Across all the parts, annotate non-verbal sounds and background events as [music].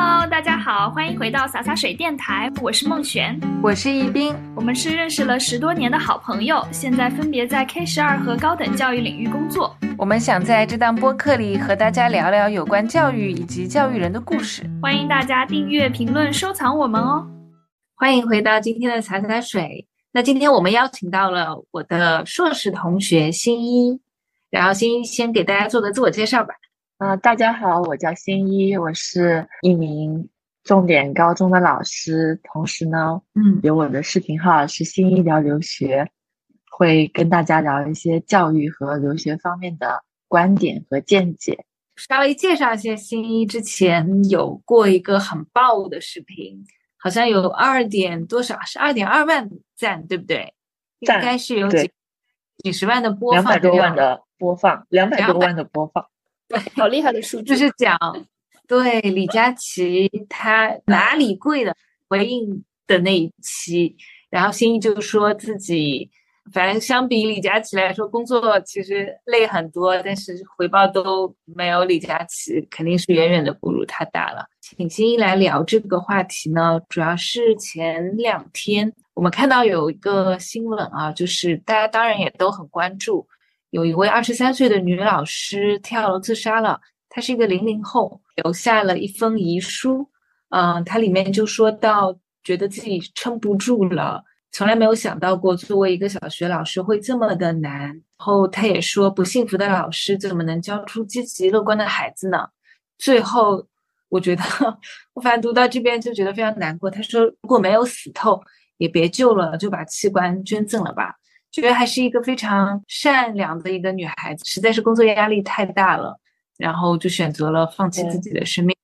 Hello，大家好，欢迎回到洒洒水电台，我是孟璇，我是易斌，我们是认识了十多年的好朋友，现在分别在 K 十二和高等教育领域工作。我们想在这档播客里和大家聊聊有关教育以及教育人的故事，欢迎大家订阅、评论、收藏我们哦。欢迎回到今天的洒洒水。那今天我们邀请到了我的硕士同学新一，然后新一先给大家做个自我介绍吧。啊，大家好，我叫新一，我是一名重点高中的老师，同时呢，嗯，有我的视频号是新一聊留学，会跟大家聊一些教育和留学方面的观点和见解。稍微介绍一下新一，之前有过一个很爆的视频，好像有二点多少，是二点二万赞，对不对？应该是有几几十万的播放，两百多万的播放，两百多万的播放。对，好厉害的数据！就是讲，对李佳琦他哪里贵的回应的那一期，然后新一就说自己，反正相比李佳琦来说，工作其实累很多，但是回报都没有李佳琦，肯定是远远的不如他大了。请新一来聊这个话题呢，主要是前两天我们看到有一个新闻啊，就是大家当然也都很关注。有一位二十三岁的女老师跳楼自杀了。她是一个零零后，留下了一封遗书。嗯，她里面就说到，觉得自己撑不住了，从来没有想到过作为一个小学老师会这么的难。然后她也说，不幸福的老师怎么能教出积极乐观的孩子呢？最后，我觉得 [laughs] 我反正读到这边就觉得非常难过。她说，如果没有死透，也别救了，就把器官捐赠了吧。觉得还是一个非常善良的一个女孩子，实在是工作压力太大了，然后就选择了放弃自己的生命。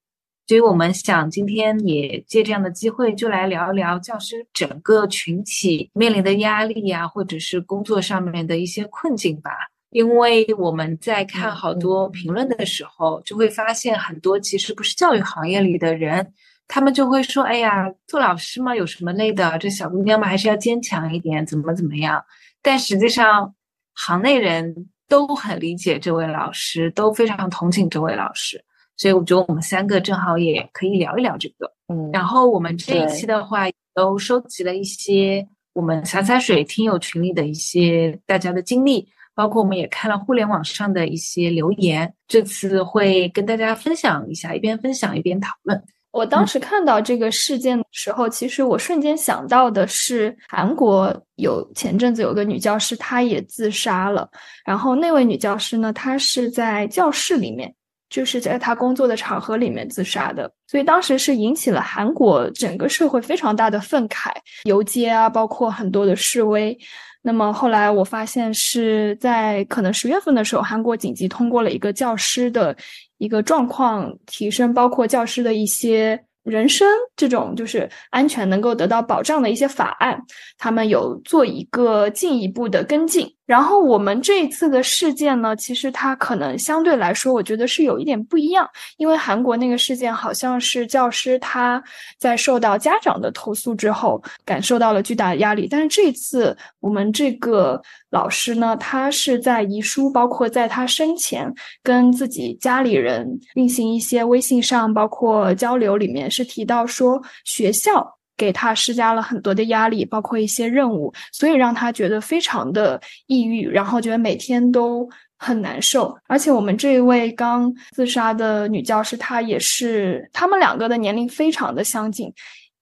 所以我们想今天也借这样的机会，就来聊一聊教师整个群体面临的压力呀，或者是工作上面的一些困境吧。因为我们在看好多评论的时候，就会发现很多其实不是教育行业里的人，他们就会说：“哎呀，做老师嘛，有什么累的？这小姑娘嘛，还是要坚强一点，怎么怎么样。”但实际上，行内人都很理解这位老师，都非常同情这位老师，所以我觉得我们三个正好也可以聊一聊这个。嗯，然后我们这一期的话，都收集了一些我们洒洒水听友群里的一些大家的经历，包括我们也看了互联网上的一些留言，这次会跟大家分享一下，一边分享一边讨论。我当时看到这个事件的时候，其实我瞬间想到的是，韩国有前阵子有个女教师，她也自杀了。然后那位女教师呢，她是在教室里面，就是在她工作的场合里面自杀的。所以当时是引起了韩国整个社会非常大的愤慨，游街啊，包括很多的示威。那么后来我发现是在可能十月份的时候，韩国紧急通过了一个教师的一个状况提升，包括教师的一些。人身这种就是安全能够得到保障的一些法案，他们有做一个进一步的跟进。然后我们这一次的事件呢，其实它可能相对来说，我觉得是有一点不一样，因为韩国那个事件好像是教师他在受到家长的投诉之后，感受到了巨大的压力。但是这次我们这个老师呢，他是在遗书，包括在他生前跟自己家里人进行一些微信上包括交流里面。是提到说学校给他施加了很多的压力，包括一些任务，所以让他觉得非常的抑郁，然后觉得每天都很难受。而且我们这一位刚自杀的女教师，她也是，他们两个的年龄非常的相近，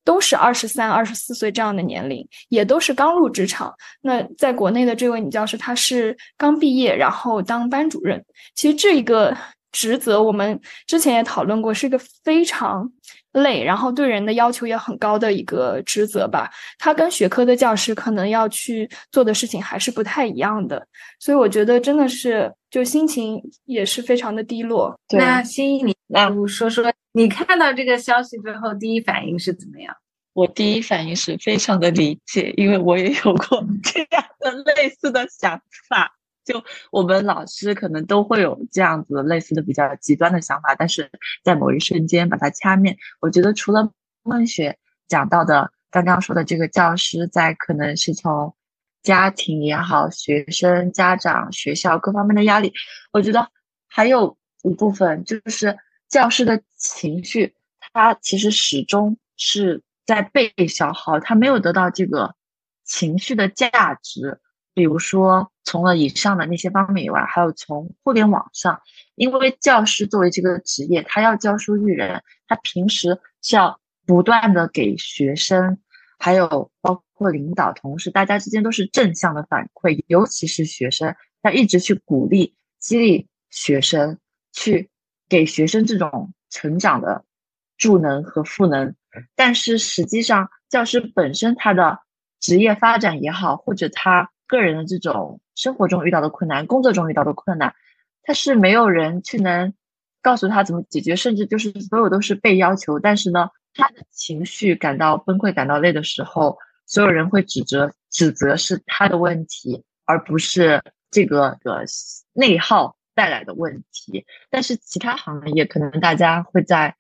都是二十三、二十四岁这样的年龄，也都是刚入职场。那在国内的这位女教师，她是刚毕业，然后当班主任。其实这一个职责，我们之前也讨论过，是一个非常。累，然后对人的要求也很高的一个职责吧。他跟学科的教师可能要去做的事情还是不太一样的，所以我觉得真的是就心情也是非常的低落。那心怡，你来说说你看到这个消息之后第一反应是怎么样？我第一反应是非常的理解，因为我也有过 [laughs] 这样的类似的想法。就我们老师可能都会有这样子类似的比较极端的想法，但是在某一瞬间把它掐灭。我觉得除了孟雪讲到的刚刚说的这个教师，在可能是从家庭也好、学生、家长、学校各方面的压力，我觉得还有一部分就是教师的情绪，他其实始终是在被消耗，他没有得到这个情绪的价值。比如说，从了以上的那些方面以外，还有从互联网上，因为教师作为这个职业，他要教书育人，他平时是要不断的给学生，还有包括领导、同事，大家之间都是正向的反馈，尤其是学生，他一直去鼓励、激励学生，去给学生这种成长的助能和赋能。但是实际上，教师本身他的职业发展也好，或者他个人的这种生活中遇到的困难，工作中遇到的困难，他是没有人去能告诉他怎么解决，甚至就是所有都是被要求。但是呢，他的情绪感到崩溃、感到累的时候，所有人会指责指责是他的问题，而不是这个的内耗带来的问题。但是其他行业可能大家会在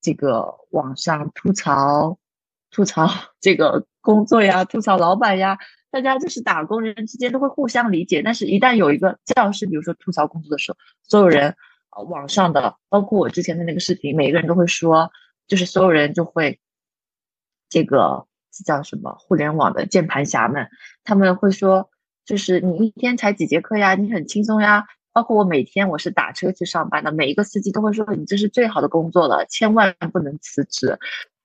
这个网上吐槽吐槽 [laughs] 这个工作呀，吐槽老板呀。大家就是打工人之间都会互相理解，但是一旦有一个教师，比如说吐槽工作的时候，所有人，呃，网上的，包括我之前的那个视频，每个人都会说，就是所有人就会，这个这叫什么？互联网的键盘侠们，他们会说，就是你一天才几节课呀？你很轻松呀？包括我每天我是打车去上班的，每一个司机都会说，你这是最好的工作了，千万不能辞职。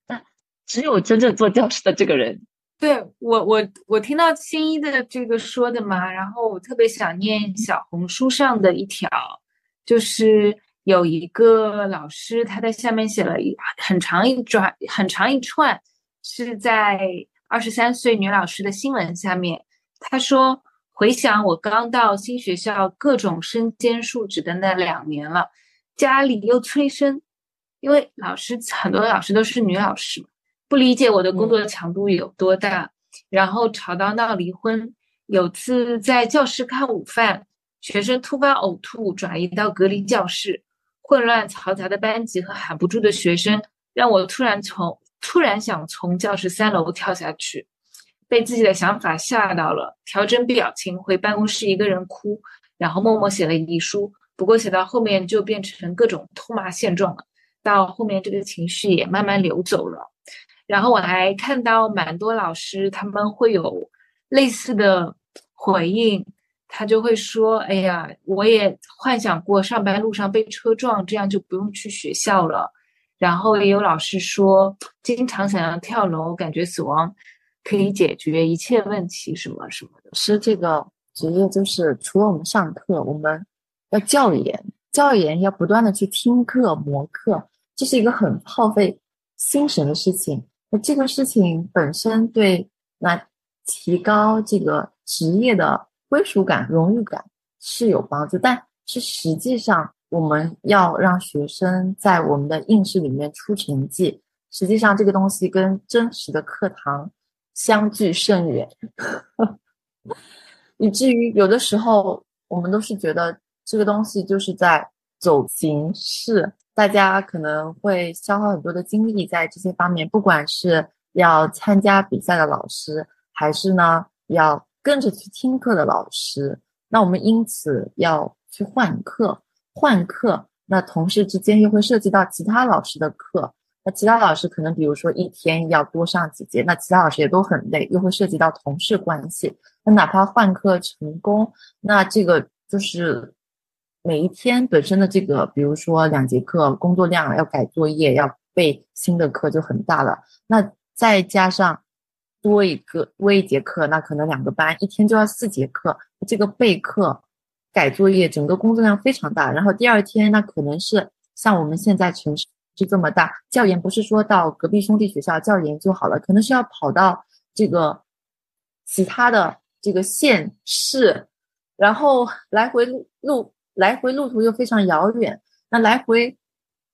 但只有真正做教师的这个人。对我，我我听到新一的这个说的嘛，然后我特别想念小红书上的一条，就是有一个老师他在下面写了一很长一转很长一串，是在二十三岁女老师的新闻下面，他说回想我刚到新学校各种身兼数职的那两年了，家里又催生，因为老师很多老师都是女老师。不理解我的工作强度有多大，然后吵到闹离婚。有次在教室看午饭，学生突发呕吐，转移到隔离教室，混乱嘈杂的班级和喊不住的学生，让我突然从突然想从教室三楼跳下去，被自己的想法吓到了，调整表情回办公室一个人哭，然后默默写了遗书。不过写到后面就变成各种痛骂现状了，到后面这个情绪也慢慢流走了。然后我还看到蛮多老师他们会有类似的回应，他就会说：“哎呀，我也幻想过上班路上被车撞，这样就不用去学校了。”然后也有老师说，经常想要跳楼，感觉死亡可以解决一切问题，什么什么的。是这个职业，就是除了我们上课，我们要教研，教研要不断的去听课、磨课，这是一个很耗费心神的事情。那这个事情本身对那提高这个职业的归属感、荣誉感是有帮助，但是实际上我们要让学生在我们的应试里面出成绩，实际上这个东西跟真实的课堂相距甚远，[laughs] 以至于有的时候我们都是觉得这个东西就是在走形式。大家可能会消耗很多的精力在这些方面，不管是要参加比赛的老师，还是呢要跟着去听课的老师，那我们因此要去换课，换课，那同事之间又会涉及到其他老师的课，那其他老师可能比如说一天要多上几节，那其他老师也都很累，又会涉及到同事关系，那哪怕换课成功，那这个就是。每一天本身的这个，比如说两节课工作量要改作业，要备新的课就很大了。那再加上多一个多一节课，那可能两个班一天就要四节课，这个备课、改作业，整个工作量非常大。然后第二天，那可能是像我们现在城市就这么大，教研不是说到隔壁兄弟学校教研就好了，可能是要跑到这个其他的这个县市，然后来回路路。来回路途又非常遥远，那来回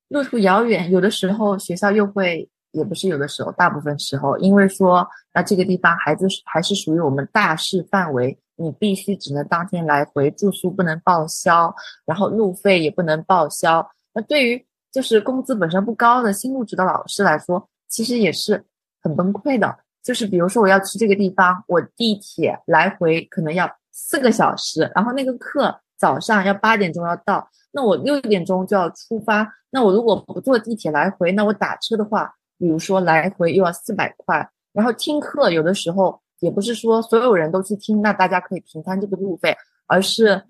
路途遥远，有的时候学校又会，也不是有的时候，大部分时候，因为说那这个地方孩子还是属于我们大市范围，你必须只能当天来回，住宿不能报销，然后路费也不能报销。那对于就是工资本身不高的新入职的老师来说，其实也是很崩溃的。就是比如说我要去这个地方，我地铁来回可能要四个小时，然后那个课。早上要八点钟要到，那我六点钟就要出发。那我如果不坐地铁来回，那我打车的话，比如说来回又要四百块。然后听课有的时候也不是说所有人都去听，那大家可以平摊这个路费，而是，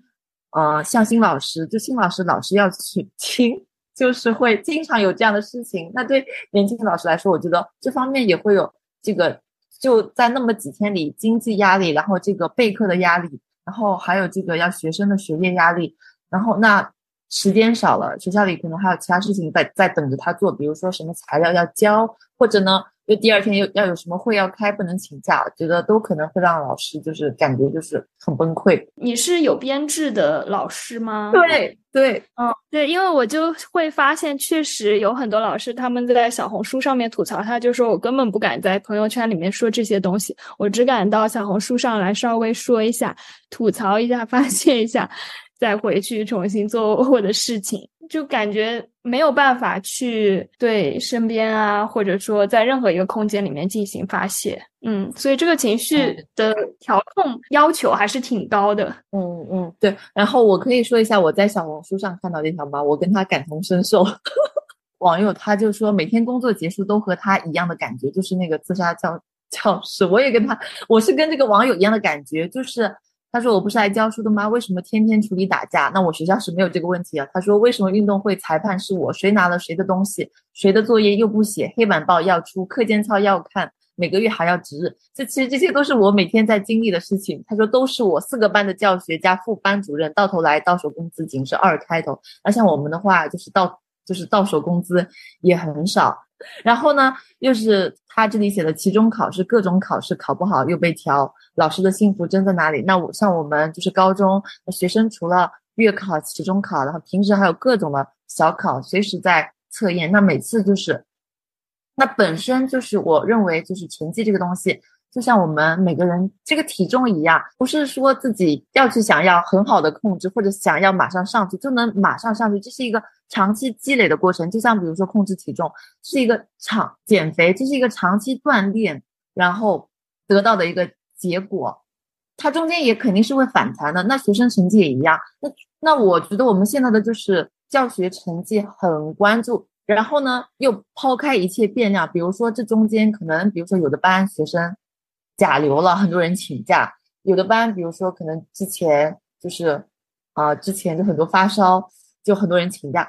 呃，向新老师，就新老师老师要去 [laughs] 听，就是会经常有这样的事情。那对年轻的老师来说，我觉得这方面也会有这个，就在那么几天里，经济压力，然后这个备课的压力。然后还有这个要学生的学业压力，然后那时间少了，学校里可能还有其他事情在在等着他做，比如说什么材料要交，或者呢，就第二天又要有什么会要开，不能请假，觉得都可能会让老师就是感觉就是很崩溃。你是有编制的老师吗？对对，嗯对，因为我就会发现，确实有很多老师他们在小红书上面吐槽，他就说我根本不敢在朋友圈里面说这些东西，我只敢到小红书上来稍微说一下。吐槽一下，[laughs] 发泄一下，再回去重新做我的事情，就感觉没有办法去对身边啊，或者说在任何一个空间里面进行发泄。嗯，所以这个情绪的调控要求还是挺高的。嗯嗯，对。然后我可以说一下我在小红书上看到这条吗？我跟他感同身受。[laughs] 网友他就说每天工作结束都和他一样的感觉，就是那个自杀教教室。我也跟他，我是跟这个网友一样的感觉，就是。他说：“我不是来教书的吗？为什么天天处理打架？那我学校是没有这个问题啊。”他说：“为什么运动会裁判是我？谁拿了谁的东西？谁的作业又不写？黑板报要出，课间操要看，每个月还要值日。这其实这些都是我每天在经历的事情。”他说：“都是我四个班的教学加副班主任，到头来到手工资仅是二开头。那像我们的话，就是到就是到手工资也很少。然后呢，又是他这里写的期中考试，各种考试考不好又被调。”老师的幸福真在哪里？那我像我们就是高中学生，除了月考、期中考，然后平时还有各种的小考，随时在测验。那每次就是，那本身就是我认为就是成绩这个东西，就像我们每个人这个体重一样，不是说自己要去想要很好的控制，或者想要马上上去就能马上上去，这是一个长期积累的过程。就像比如说控制体重是一个长减肥，这是一个长期锻炼，然后得到的一个。结果，它中间也肯定是会反弹的。那学生成绩也一样。那那我觉得我们现在的就是教学成绩很关注，然后呢又抛开一切变量，比如说这中间可能，比如说有的班学生甲流了，很多人请假；有的班，比如说可能之前就是啊之前就很多发烧，就很多人请假。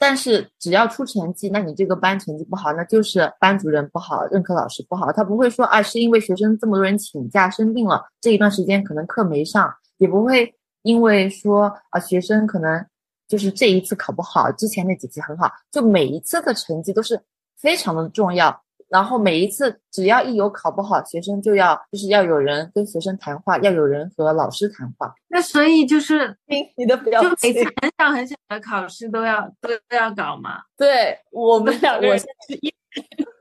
但是只要出成绩，那你这个班成绩不好，那就是班主任不好，任课老师不好。他不会说啊，是因为学生这么多人请假生病了，这一段时间可能课没上，也不会因为说啊，学生可能就是这一次考不好，之前那几次很好，就每一次的成绩都是非常的重要。然后每一次只要一有考不好，学生就要就是要有人跟学生谈话，要有人和老师谈话。那所以就是你你的表就每次很小很小的考试都要都都要搞嘛？[laughs] 对我们两个人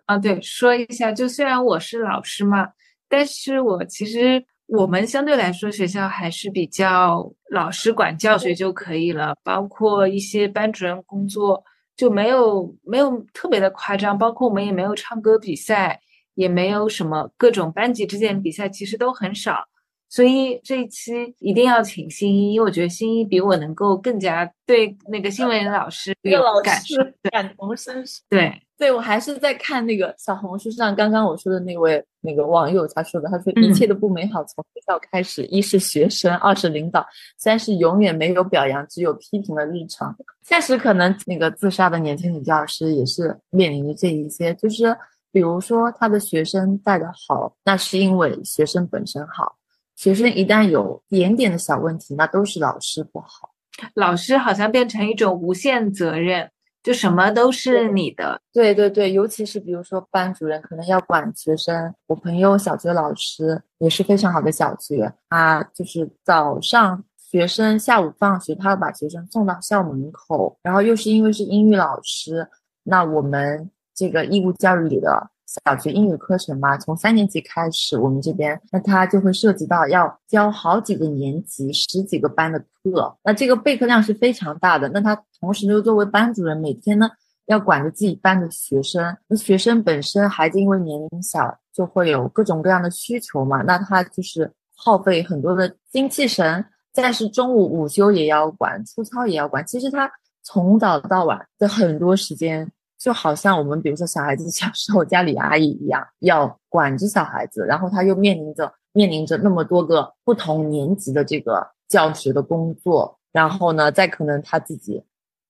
啊，对，说一下，就虽然我是老师嘛，但是我其实我们相对来说学校还是比较老师管教学就可以了，包括一些班主任工作。就没有没有特别的夸张，包括我们也没有唱歌比赛，也没有什么各种班级之间比赛，其实都很少。所以这一期一定要请新一，因为我觉得新一比我能够更加对那个新闻老师有感受，感同身受。对。对，我还是在看那个小红书上刚刚我说的那位那个网友他说的，他说一切的不美好从学校开始，一是学生，二是领导，三是永远没有表扬，只有批评的日常。现实可能那个自杀的年轻女教师也是面临着这一些，就是比如说他的学生带的好，那是因为学生本身好，学生一旦有点点的小问题，那都是老师不好，老师好像变成一种无限责任。就什么都是你的，对对对，尤其是比如说班主任可能要管学生，我朋友小学老师也是非常好的小学，他就是早上学生下午放学，他要把学生送到校门口，然后又是因为是英语老师，那我们这个义务教育里的。小学英语课程嘛，从三年级开始，我们这边那他就会涉及到要教好几个年级、十几个班的课，那这个备课量是非常大的。那他同时又作为班主任，每天呢要管着自己班的学生，那学生本身孩子因为年龄小，就会有各种各样的需求嘛，那他就是耗费很多的精气神再是中午午休也要管，粗操也要管。其实他从早到晚的很多时间，就好像我们比如说小孩子小时候家里阿姨一样，要管着小孩子，然后他又面临着面临着那么多个不同年级的这个教学的工作，然后呢，再可能他自己。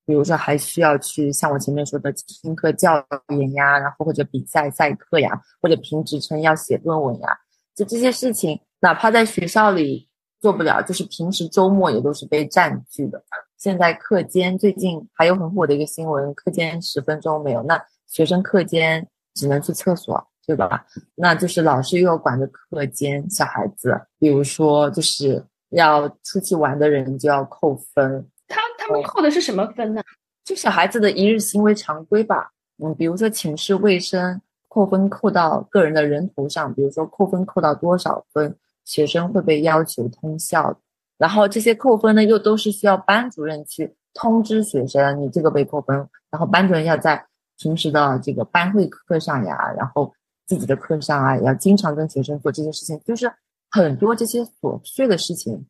比如说，还需要去像我前面说的听课教研呀，然后或者比赛赛课呀，或者评职称要写论文呀，就这些事情，哪怕在学校里做不了，就是平时周末也都是被占据的。现在课间最近还有很火的一个新闻，课间十分钟没有，那学生课间只能去厕所，对吧？那就是老师又要管着课间小孩子，比如说就是要出去玩的人就要扣分。他他们扣的是什么分呢？就小孩子的一日行为常规吧。嗯，比如说寝室卫生扣分扣到个人的人头上，比如说扣分扣到多少分，学生会被要求通校。然后这些扣分呢，又都是需要班主任去通知学生，你这个被扣分。然后班主任要在平时的这个班会课上呀，然后自己的课上啊，要经常跟学生做这些事情，就是很多这些琐碎的事情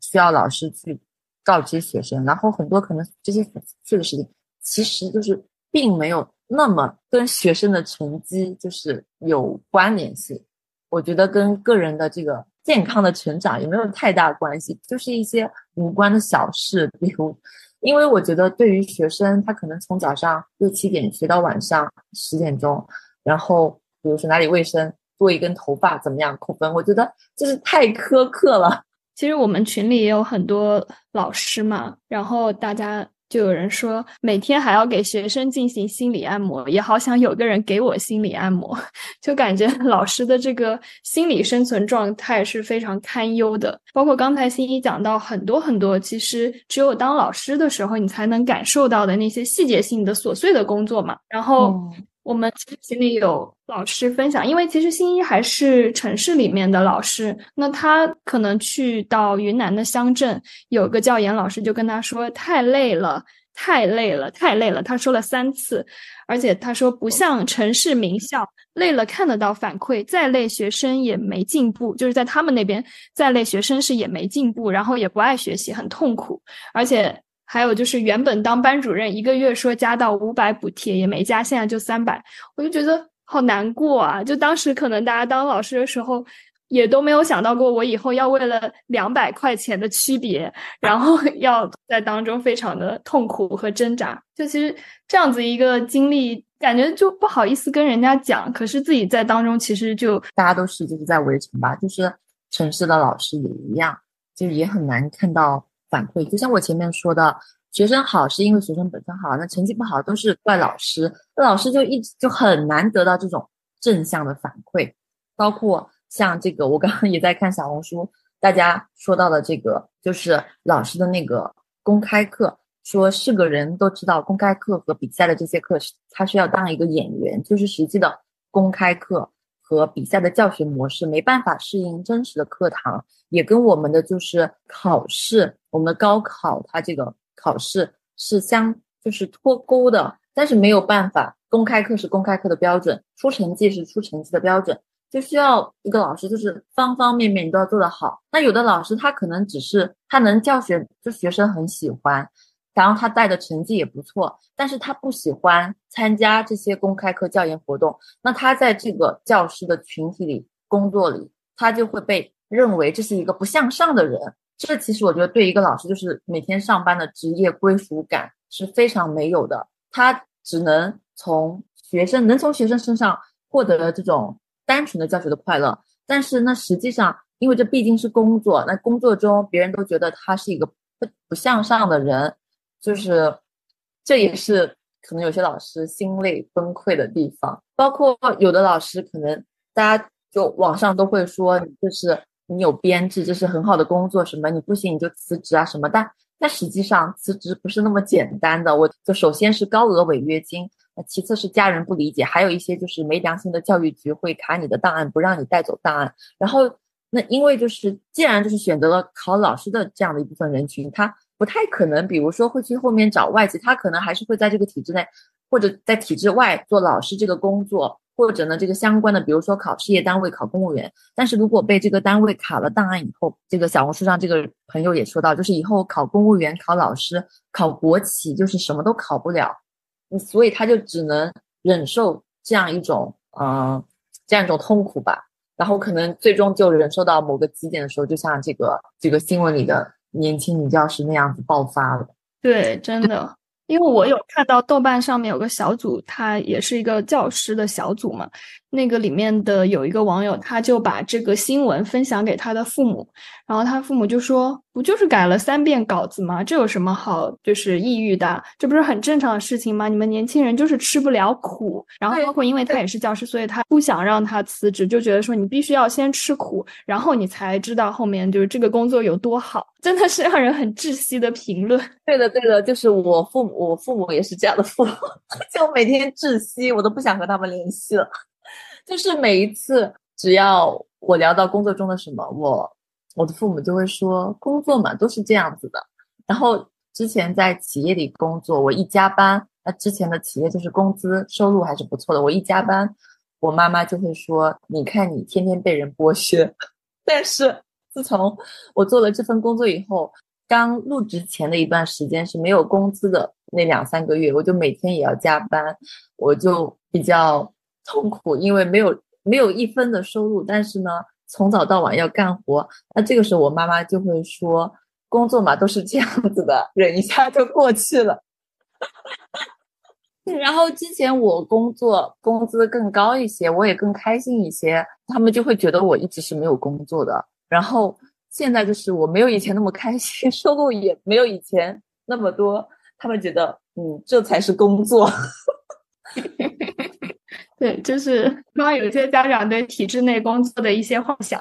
需要老师去。告知学生，然后很多可能这些琐碎的事情，其实就是并没有那么跟学生的成绩就是有关联性。我觉得跟个人的这个健康的成长也没有太大关系，就是一些无关的小事。比如，因为我觉得对于学生，他可能从早上六七点学到晚上十点钟，然后比如说哪里卫生，做一根头发怎么样扣分？我觉得这是太苛刻了。其实我们群里也有很多老师嘛，然后大家就有人说，每天还要给学生进行心理按摩，也好想有个人给我心理按摩，[laughs] 就感觉老师的这个心理生存状态是非常堪忧的。包括刚才新一讲到很多很多，其实只有当老师的时候，你才能感受到的那些细节性的琐碎的工作嘛，然后。我们群里有老师分享，因为其实新一还是城市里面的老师，那他可能去到云南的乡镇，有个教研老师就跟他说太累了，太累了，太累了。他说了三次，而且他说不像城市名校，累了看得到反馈，再累学生也没进步，就是在他们那边再累学生是也没进步，然后也不爱学习，很痛苦，而且。还有就是，原本当班主任一个月说加到五百补贴也没加，现在就三百，我就觉得好难过啊！就当时可能大家当老师的时候，也都没有想到过我以后要为了两百块钱的区别，然后 [laughs] 要在当中非常的痛苦和挣扎。就其实这样子一个经历，感觉就不好意思跟人家讲，可是自己在当中其实就大家都是就是在围城吧，就是城市的老师也一样，就也很难看到。反馈就像我前面说的，学生好是因为学生本身好，那成绩不好都是怪老师，那老师就一直就很难得到这种正向的反馈。包括像这个，我刚刚 [laughs] 也在看小红书，大家说到的这个，就是老师的那个公开课，说是个人都知道公开课和比赛的这些课，他是要当一个演员，就是实际的公开课。和比赛的教学模式没办法适应真实的课堂，也跟我们的就是考试，我们的高考它这个考试是相就是脱钩的，但是没有办法，公开课是公开课的标准，出成绩是出成绩的标准，就需要一个老师就是方方面面你都要做得好。那有的老师他可能只是他能教学，就学生很喜欢。然后他带的成绩也不错，但是他不喜欢参加这些公开课教研活动。那他在这个教师的群体里工作里，他就会被认为这是一个不向上的人。这其实我觉得对一个老师，就是每天上班的职业归属感是非常没有的。他只能从学生能从学生身上获得这种单纯的教学的快乐，但是那实际上，因为这毕竟是工作，那工作中别人都觉得他是一个不不向上的人。就是，这也是可能有些老师心累崩溃的地方。包括有的老师，可能大家就网上都会说，就是你有编制，这是很好的工作，什么你不行你就辞职啊什么。但但实际上辞职不是那么简单的。我就首先是高额违约金，其次是家人不理解，还有一些就是没良心的教育局会卡你的档案，不让你带走档案。然后那因为就是既然就是选择了考老师的这样的一部分人群，他。不太可能，比如说会去后面找外籍，他可能还是会在这个体制内，或者在体制外做老师这个工作，或者呢这个相关的，比如说考事业单位、考公务员。但是如果被这个单位卡了档案以后，这个小红书上这个朋友也说到，就是以后考公务员、考老师、考国企，就是什么都考不了，所以他就只能忍受这样一种嗯这样一种痛苦吧。然后可能最终就忍受到某个极点的时候，就像这个这个新闻里的年轻女教师那样子爆发了。对，真的，因为我有看到豆瓣上面有个小组，它也是一个教师的小组嘛。那个里面的有一个网友，他就把这个新闻分享给他的父母，然后他父母就说：“不就是改了三遍稿子吗？这有什么好就是抑郁的？这不是很正常的事情吗？你们年轻人就是吃不了苦。”然后包括因为他也是教师，所以他不想让他辞职，就觉得说你必须要先吃苦，然后你才知道后面就是这个工作有多好。真的是让人很窒息的评论。对的，对的，就是我父母，我父母也是这样的父母，[laughs] 就每天窒息，我都不想和他们联系了。就是每一次，只要我聊到工作中的什么，我我的父母就会说，工作嘛都是这样子的。然后之前在企业里工作，我一加班，那之前的企业就是工资收入还是不错的。我一加班，我妈妈就会说，你看你天天被人剥削。[laughs] 但是自从我做了这份工作以后，刚入职前的一段时间是没有工资的那两三个月，我就每天也要加班，我就比较。痛苦，因为没有没有一分的收入，但是呢，从早到晚要干活。那这个时候，我妈妈就会说：“工作嘛，都是这样子的，忍一下就过去了。[laughs] ”然后之前我工作工资更高一些，我也更开心一些，他们就会觉得我一直是没有工作的。然后现在就是我没有以前那么开心，[laughs] 收入也没有以前那么多，他们觉得嗯，这才是工作。[laughs] 对，就是 [laughs] 刚有些家长对体制内工作的一些幻想。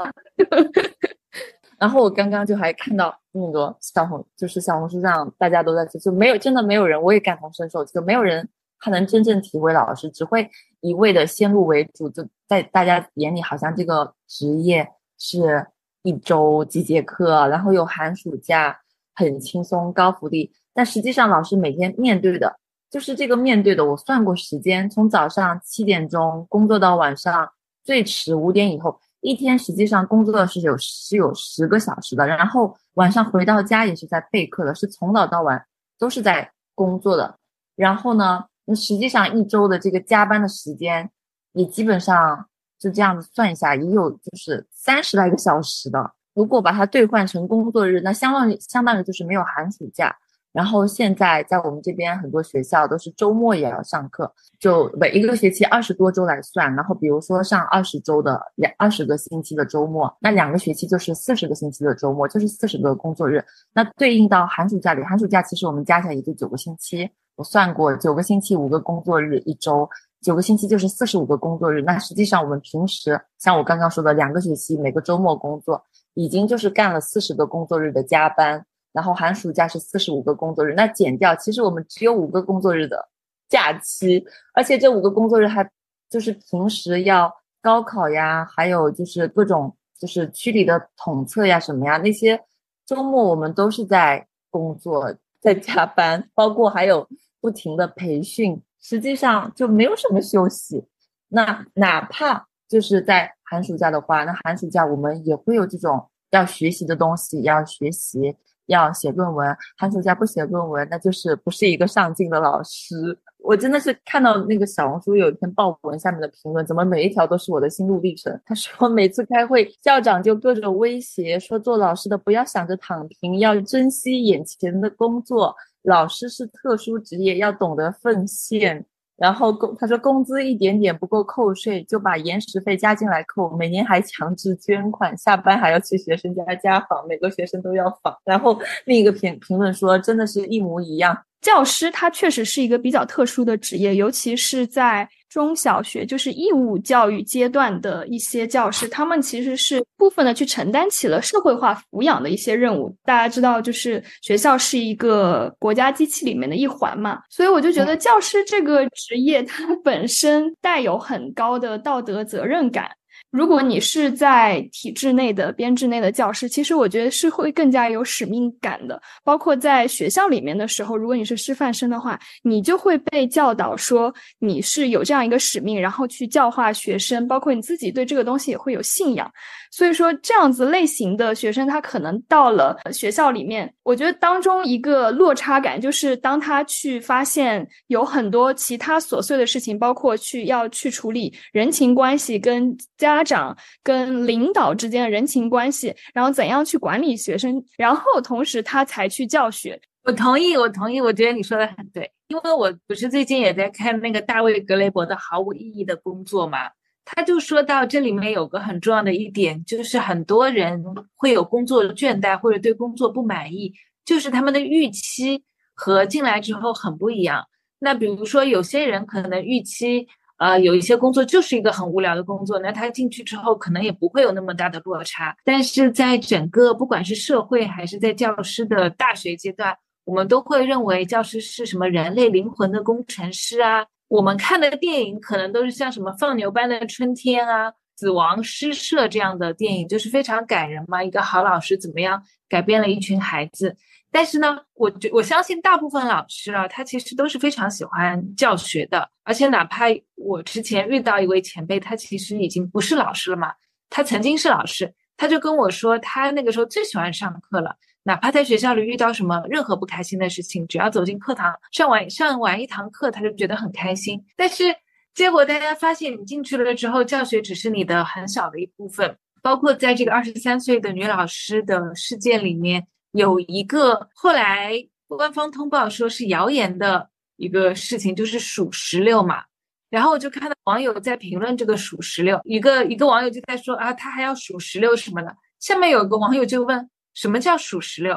[laughs] 然后我刚刚就还看到那个小红，就是小红书上大家都在说，就没有真的没有人，我也感同身受，就没有人他能真正体会老师，只会一味的先入为主，就在大家眼里好像这个职业是一周几节课，然后有寒暑假，很轻松高福利，但实际上老师每天面对的。就是这个面对的，我算过时间，从早上七点钟工作到晚上最迟五点以后，一天实际上工作的是有是有十个小时的，然后晚上回到家也是在备课的，是从早到晚都是在工作的。然后呢，那实际上一周的这个加班的时间，也基本上就这样子算一下，也有就是三十来个小时的。如果把它兑换成工作日，那相当于相当于就是没有寒暑假。然后现在在我们这边很多学校都是周末也要上课，就每一个学期二十多周来算。然后比如说上二十周的两二十个星期的周末，那两个学期就是四十个星期的周末，就是四十个工作日。那对应到寒暑假里，寒暑假其实我们加起来也就九个星期。我算过，九个星期五个工作日一周，九个星期就是四十五个工作日。那实际上我们平时像我刚刚说的两个学期每个周末工作，已经就是干了四十个工作日的加班。然后寒暑假是四十五个工作日，那减掉，其实我们只有五个工作日的假期，而且这五个工作日还就是平时要高考呀，还有就是各种就是区里的统测呀什么呀，那些周末我们都是在工作，在加班，包括还有不停的培训，实际上就没有什么休息。那哪怕就是在寒暑假的话，那寒暑假我们也会有这种要学习的东西要学习。要写论文，寒暑假不写论文，那就是不是一个上进的老师。我真的是看到那个小红书有一篇爆文下面的评论，怎么每一条都是我的心路历程？他说每次开会，校长就各种威胁，说做老师的不要想着躺平，要珍惜眼前的工作。老师是特殊职业，要懂得奉献。然后工他说工资一点点不够扣税，就把延时费加进来扣，每年还强制捐款，下班还要去学生家家访，每个学生都要访。然后另一个评评论说，真的是一模一样。教师他确实是一个比较特殊的职业，尤其是在。中小学就是义务教育阶段的一些教师，他们其实是部分的去承担起了社会化抚养的一些任务。大家知道，就是学校是一个国家机器里面的一环嘛，所以我就觉得教师这个职业它本身带有很高的道德责任感。如果你是在体制内的编制内的教师，其实我觉得是会更加有使命感的。包括在学校里面的时候，如果你是师范生的话，你就会被教导说你是有这样一个使命，然后去教化学生，包括你自己对这个东西也会有信仰。所以说，这样子类型的学生，他可能到了学校里面，我觉得当中一个落差感就是，当他去发现有很多其他琐碎的事情，包括去要去处理人情关系跟家家长、跟领导之间的人情关系，然后怎样去管理学生，然后同时他才去教学。我同意，我同意，我觉得你说的很对，因为我不是最近也在看那个大卫格雷伯的《毫无意义的工作》嘛。他就说到这里面有个很重要的一点，就是很多人会有工作倦怠或者对工作不满意，就是他们的预期和进来之后很不一样。那比如说有些人可能预期，呃，有一些工作就是一个很无聊的工作，那他进去之后可能也不会有那么大的落差。但是在整个不管是社会还是在教师的大学阶段，我们都会认为教师是什么人类灵魂的工程师啊。我们看的电影可能都是像什么《放牛班的春天》啊，《死亡诗社》这样的电影，就是非常感人嘛。一个好老师怎么样改变了一群孩子？但是呢，我觉我相信大部分老师啊，他其实都是非常喜欢教学的。而且哪怕我之前遇到一位前辈，他其实已经不是老师了嘛，他曾经是老师，他就跟我说，他那个时候最喜欢上课了。哪怕在学校里遇到什么任何不开心的事情，只要走进课堂上完上完一堂课，他就觉得很开心。但是结果大家发现，你进去了之后，教学只是你的很小的一部分。包括在这个二十三岁的女老师的事件里面，有一个后来官方通报说是谣言的一个事情，就是数十六嘛。然后我就看到网友在评论这个数十六，一个一个网友就在说啊，他还要数十六什么的。下面有个网友就问。什么叫数十六？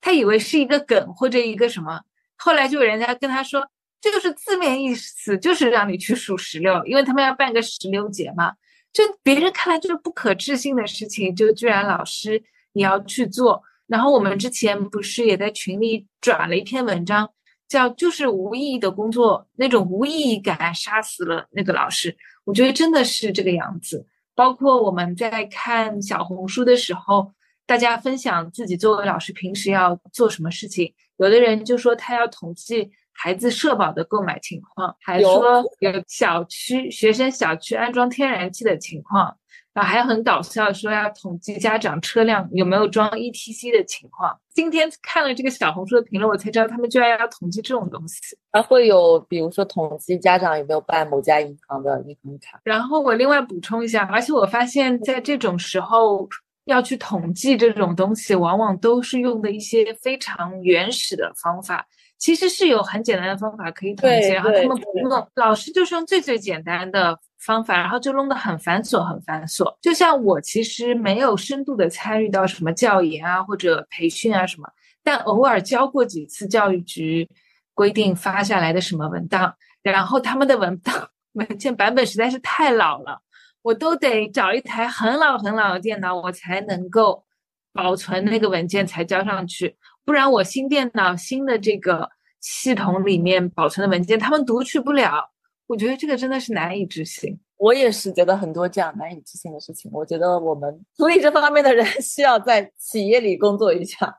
他以为是一个梗或者一个什么，后来就人家跟他说，这就是字面意思，就是让你去数十六，因为他们要办个十六节嘛。就别人看来就是不可置信的事情，就居然老师你要去做。然后我们之前不是也在群里转了一篇文章，叫就是无意义的工作，那种无意义感杀死了那个老师。我觉得真的是这个样子。包括我们在看小红书的时候。大家分享自己作为老师平时要做什么事情，有的人就说他要统计孩子社保的购买情况，还说有小区学生小区安装天然气的情况，然后还很搞笑说要统计家长车辆有没有装 ETC 的情况。今天看了这个小红书的评论，我才知道他们居然要统计这种东西。还会有比如说统计家长有没有办某家银行的银行卡。然后我另外补充一下，而且我发现在这种时候。要去统计这种东西，往往都是用的一些非常原始的方法。其实是有很简单的方法可以统计，然后他们不用，老师就是用最最简单的方法，然后就弄得很繁琐，很繁琐。就像我其实没有深度的参与到什么教研啊或者培训啊什么，但偶尔教过几次教育局规定发下来的什么文档，然后他们的文档文件版本实在是太老了。我都得找一台很老很老的电脑，我才能够保存那个文件才交上去，不然我新电脑新的这个系统里面保存的文件，他们读取不了。我觉得这个真的是难以置信。我也是觉得很多这样难以置信的事情。我觉得我们处理这方面的人 [laughs] 需要在企业里工作一下，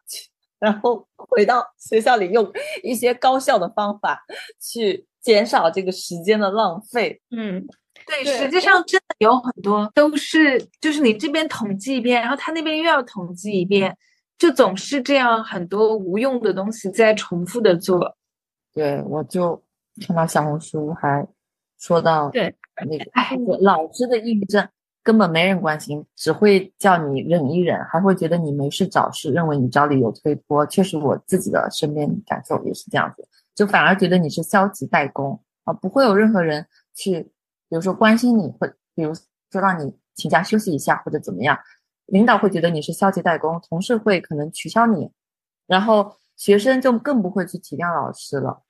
然后回到学校里用一些高效的方法去减少这个时间的浪费。嗯。对，实际上真的有很多都是，就是你这边统计一遍，然后他那边又要统计一遍，就总是这样，很多无用的东西在重复的做。对，我就看到小红书还说到，对那个老师的抑郁症根本没人关心，只会叫你忍一忍，还会觉得你没事找事，认为你找理由推脱。确实，我自己的身边感受也是这样子，就反而觉得你是消极怠工啊，不会有任何人去。比如说关心你，或比如说让你请假休息一下，或者怎么样，领导会觉得你是消极怠工，同事会可能取消你，然后学生就更不会去体谅老师了，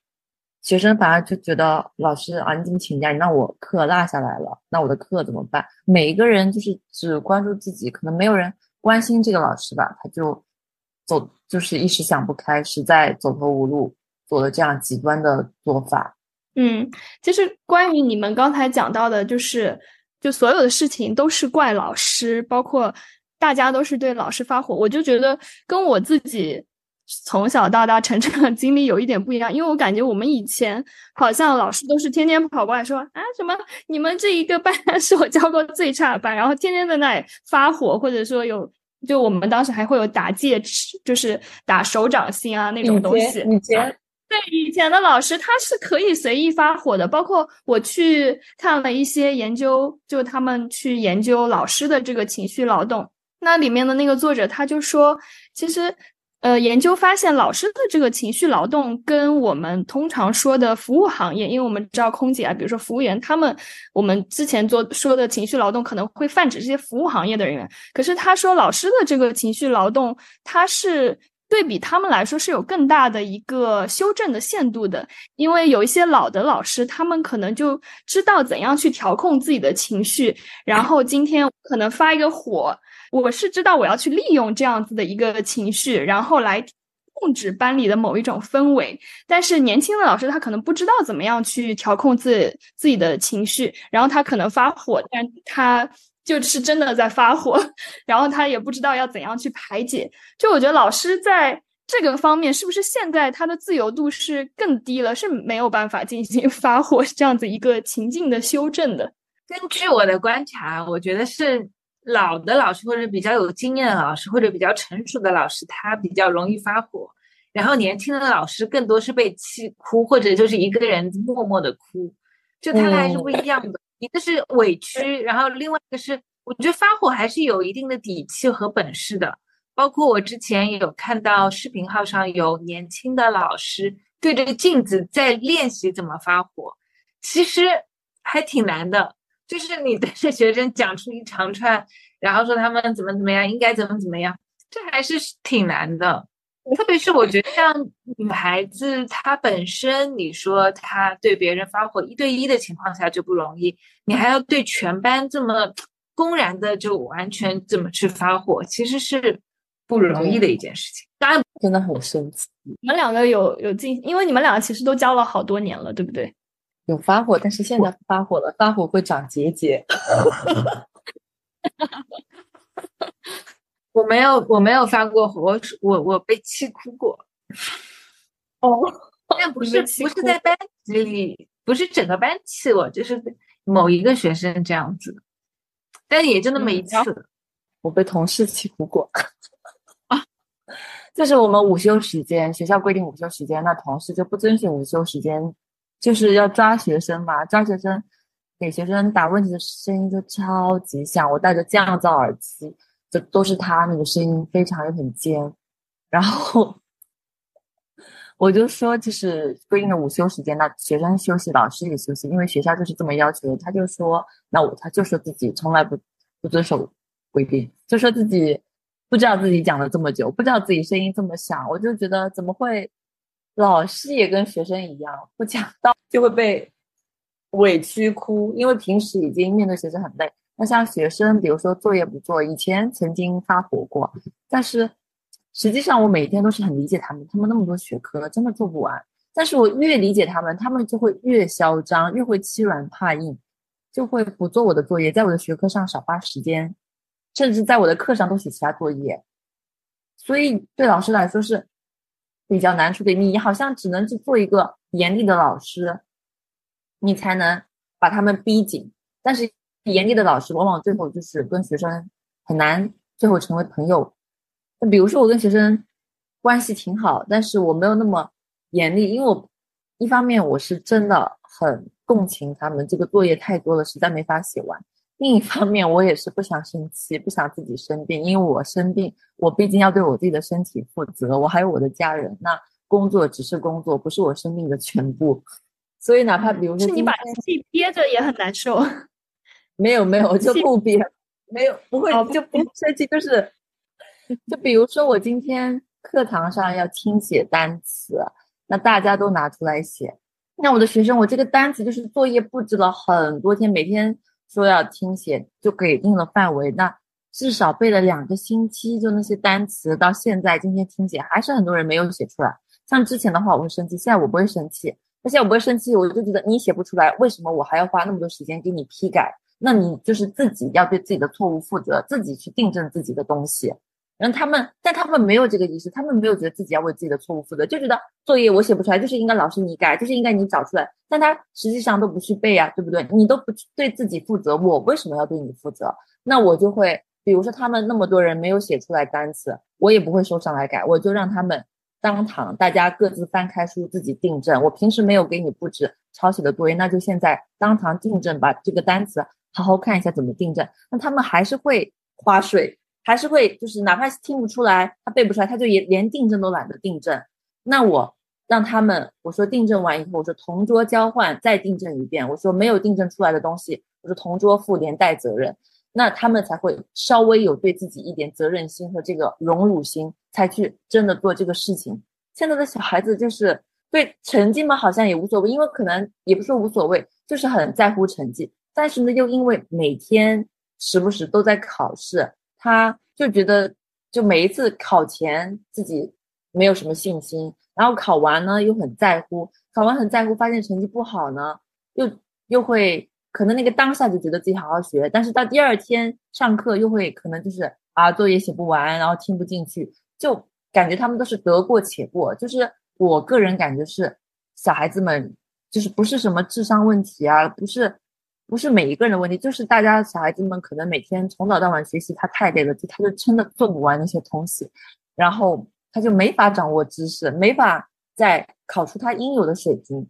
学生反而就觉得老师啊，你怎么请假？你让我课落下来了，那我的课怎么办？每一个人就是只关注自己，可能没有人关心这个老师吧，他就走就是一时想不开，实在走投无路，做了这样极端的做法。嗯，其实关于你们刚才讲到的，就是就所有的事情都是怪老师，包括大家都是对老师发火。我就觉得跟我自己从小到大成长的经历有一点不一样，因为我感觉我们以前好像老师都是天天跑过来说啊什么你们这一个班 [laughs] 是我教过最差的班，然后天天在那里发火，或者说有就我们当时还会有打戒尺，就是打手掌心啊那种东西。以前对以前的老师，他是可以随意发火的。包括我去看了一些研究，就他们去研究老师的这个情绪劳动，那里面的那个作者他就说，其实。呃，研究发现，老师的这个情绪劳动跟我们通常说的服务行业，因为我们知道空姐啊，比如说服务员，他们我们之前做说的情绪劳动可能会泛指这些服务行业的人员。可是他说，老师的这个情绪劳动，他是对比他们来说是有更大的一个修正的限度的，因为有一些老的老师，他们可能就知道怎样去调控自己的情绪，然后今天可能发一个火。我是知道我要去利用这样子的一个情绪，然后来控制班里的某一种氛围。但是年轻的老师他可能不知道怎么样去调控自自己的情绪，然后他可能发火，但他就是真的在发火，然后他也不知道要怎样去排解。就我觉得老师在这个方面是不是现在他的自由度是更低了，是没有办法进行 [laughs] 发火这样子一个情境的修正的。根据我的观察，我觉得是。老的老师或者比较有经验的老师或者比较成熟的老师，他比较容易发火，然后年轻的老师更多是被气哭，或者就是一个人默默的哭，就他们还是不一样的。一个是委屈，然后另外一个是，我觉得发火还是有一定的底气和本事的。包括我之前有看到视频号上有年轻的老师对着镜子在练习怎么发火，其实还挺难的。就是你对着学生讲出一长串，然后说他们怎么怎么样，应该怎么怎么样，这还是挺难的。特别是我觉得像女孩子，她本身你说她对别人发火一对一的情况下就不容易，你还要对全班这么公然的就完全怎么去发火，其实是不容易的一件事情。当然真的很生气。你们两个有有进，因为你们两个其实都教了好多年了，对不对？有发火，但是现在发火了，发火会长结节。[laughs] 我没有，我没有发过火，我我我被气哭过。哦，但不是不是在班级里，不是整个班气我，就是某一个学生这样子。但也就那么一次，我被同事气哭过。啊，[laughs] 就是我们午休时间，学校规定午休时间，那同事就不遵循午休时间。就是要抓学生嘛，抓学生，给学生打问题的声音就超级响。我戴着降噪耳机，就都是他那个声音，非常又很尖。然后我就说，就是规定的午休时间，那学生休息，老师也休息，因为学校就是这么要求的。他就说，那我他就说自己从来不不遵守规定，就说自己不知道自己讲了这么久，不知道自己声音这么响。我就觉得怎么会？老师也跟学生一样，不讲道就会被委屈哭，因为平时已经面对学生很累。那像学生，比如说作业不做，以前曾经发火过，但是实际上我每天都是很理解他们，他们那么多学科真的做不完。但是我越理解他们，他们就会越嚣张，越会欺软怕硬，就会不做我的作业，在我的学科上少花时间，甚至在我的课上都写其他作业。所以对老师来说是。比较难处理，你好像只能去做一个严厉的老师，你才能把他们逼紧。但是严厉的老师往往最后就是跟学生很难最后成为朋友。那比如说我跟学生关系挺好，但是我没有那么严厉，因为我一方面我是真的很共情他们，这个作业太多了，实在没法写完。另一方面，我也是不想生气，不想自己生病，因为我生病，我毕竟要对我自己的身体负责，我还有我的家人。那工作只是工作，不是我生命的全部。所以，哪怕比如说，是你把气憋着也很难受。没有没有，[laughs] 就不憋，没有不会就不生气，就是，就比如说我今天课堂上要听写单词，那大家都拿出来写，那我的学生，我这个单词就是作业布置了很多天，每天。说要听写就给定了范围，那至少背了两个星期，就那些单词，到现在今天听写还是很多人没有写出来。像之前的话我会生气，现在我不会生气。那现在我不会生气，我就觉得你写不出来，为什么我还要花那么多时间给你批改？那你就是自己要对自己的错误负责，自己去订正自己的东西。然后他们，但他们没有这个意识，他们没有觉得自己要为自己的错误负责，就觉得作业我写不出来，就是应该老师你改，就是应该你找出来。但他实际上都不去背呀，对不对？你都不对自己负责，我为什么要对你负责？那我就会，比如说他们那么多人没有写出来单词，我也不会收上来改，我就让他们当堂大家各自翻开书自己订正。我平时没有给你布置抄写的作业，那就现在当堂订正，把这个单词好好看一下怎么订正。那他们还是会花水。还是会，就是哪怕听不出来，他背不出来，他就也连订正都懒得订正。那我让他们，我说订正完以后，我说同桌交换再订正一遍。我说没有订正出来的东西，我说同桌负连带责任。那他们才会稍微有对自己一点责任心和这个荣辱心，才去真的做这个事情。现在的小孩子就是对成绩嘛，好像也无所谓，因为可能也不说无所谓，就是很在乎成绩。但是呢，又因为每天时不时都在考试。他就觉得，就每一次考前自己没有什么信心，然后考完呢又很在乎，考完很在乎，发现成绩不好呢，又又会可能那个当下就觉得自己好好学，但是到第二天上课又会可能就是啊作业写不完，然后听不进去，就感觉他们都是得过且过。就是我个人感觉是小孩子们就是不是什么智商问题啊，不是。不是每一个人的问题，就是大家小孩子们可能每天从早到晚学习，他太累了，就他就真的做不完那些东西，然后他就没法掌握知识，没法再考出他应有的水平。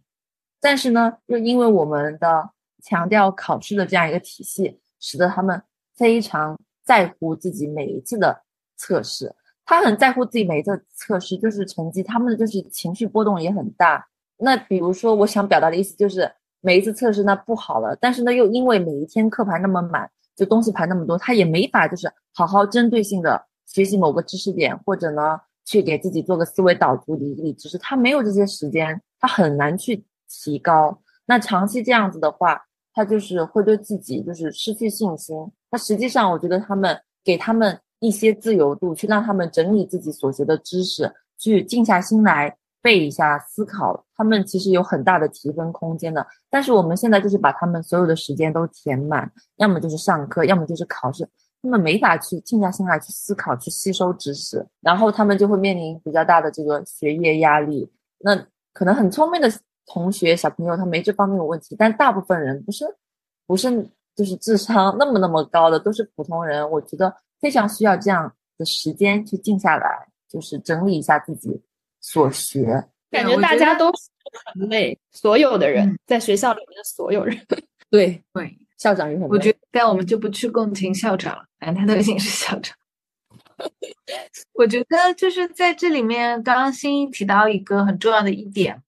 但是呢，又因为我们的强调考试的这样一个体系，使得他们非常在乎自己每一次的测试，他很在乎自己每一次测试就是成绩，他们就是情绪波动也很大。那比如说，我想表达的意思就是。每一次测试那不好了，但是呢，又因为每一天课排那么满，就东西排那么多，他也没法就是好好针对性的学习某个知识点，或者呢去给自己做个思维导图理理知识，他没有这些时间，他很难去提高。那长期这样子的话，他就是会对自己就是失去信心。那实际上，我觉得他们给他们一些自由度，去让他们整理自己所学的知识，去静下心来。背一下，思考，他们其实有很大的提分空间的。但是我们现在就是把他们所有的时间都填满，要么就是上课，要么就是考试，他们没法去静下心来去思考、去吸收知识，然后他们就会面临比较大的这个学业压力。那可能很聪明的同学、小朋友他没这方面的问题，但大部分人不是，不是就是智商那么那么高的，都是普通人。我觉得非常需要这样的时间去静下来，就是整理一下自己。所学，感觉大家都很累，所有的人在学校里面的所有人，[laughs] 对对，[laughs] 校长也很累。我觉得，但我们就不去共情校长了，反正他都已经是校长。我觉得就是在这里面，刚刚欣欣提到一个很重要的一点，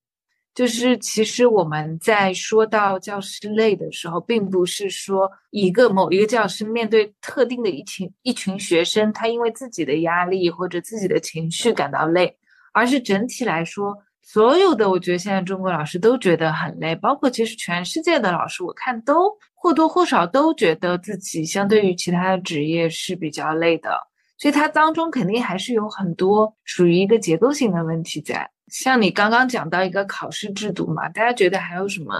就是其实我们在说到教师累的时候，并不是说一个某一个教师面对特定的一群一群学生，他因为自己的压力或者自己的情绪感到累。而是整体来说，所有的我觉得现在中国老师都觉得很累，包括其实全世界的老师，我看都或多或少都觉得自己相对于其他的职业是比较累的，所以它当中肯定还是有很多属于一个结构性的问题在。像你刚刚讲到一个考试制度嘛，大家觉得还有什么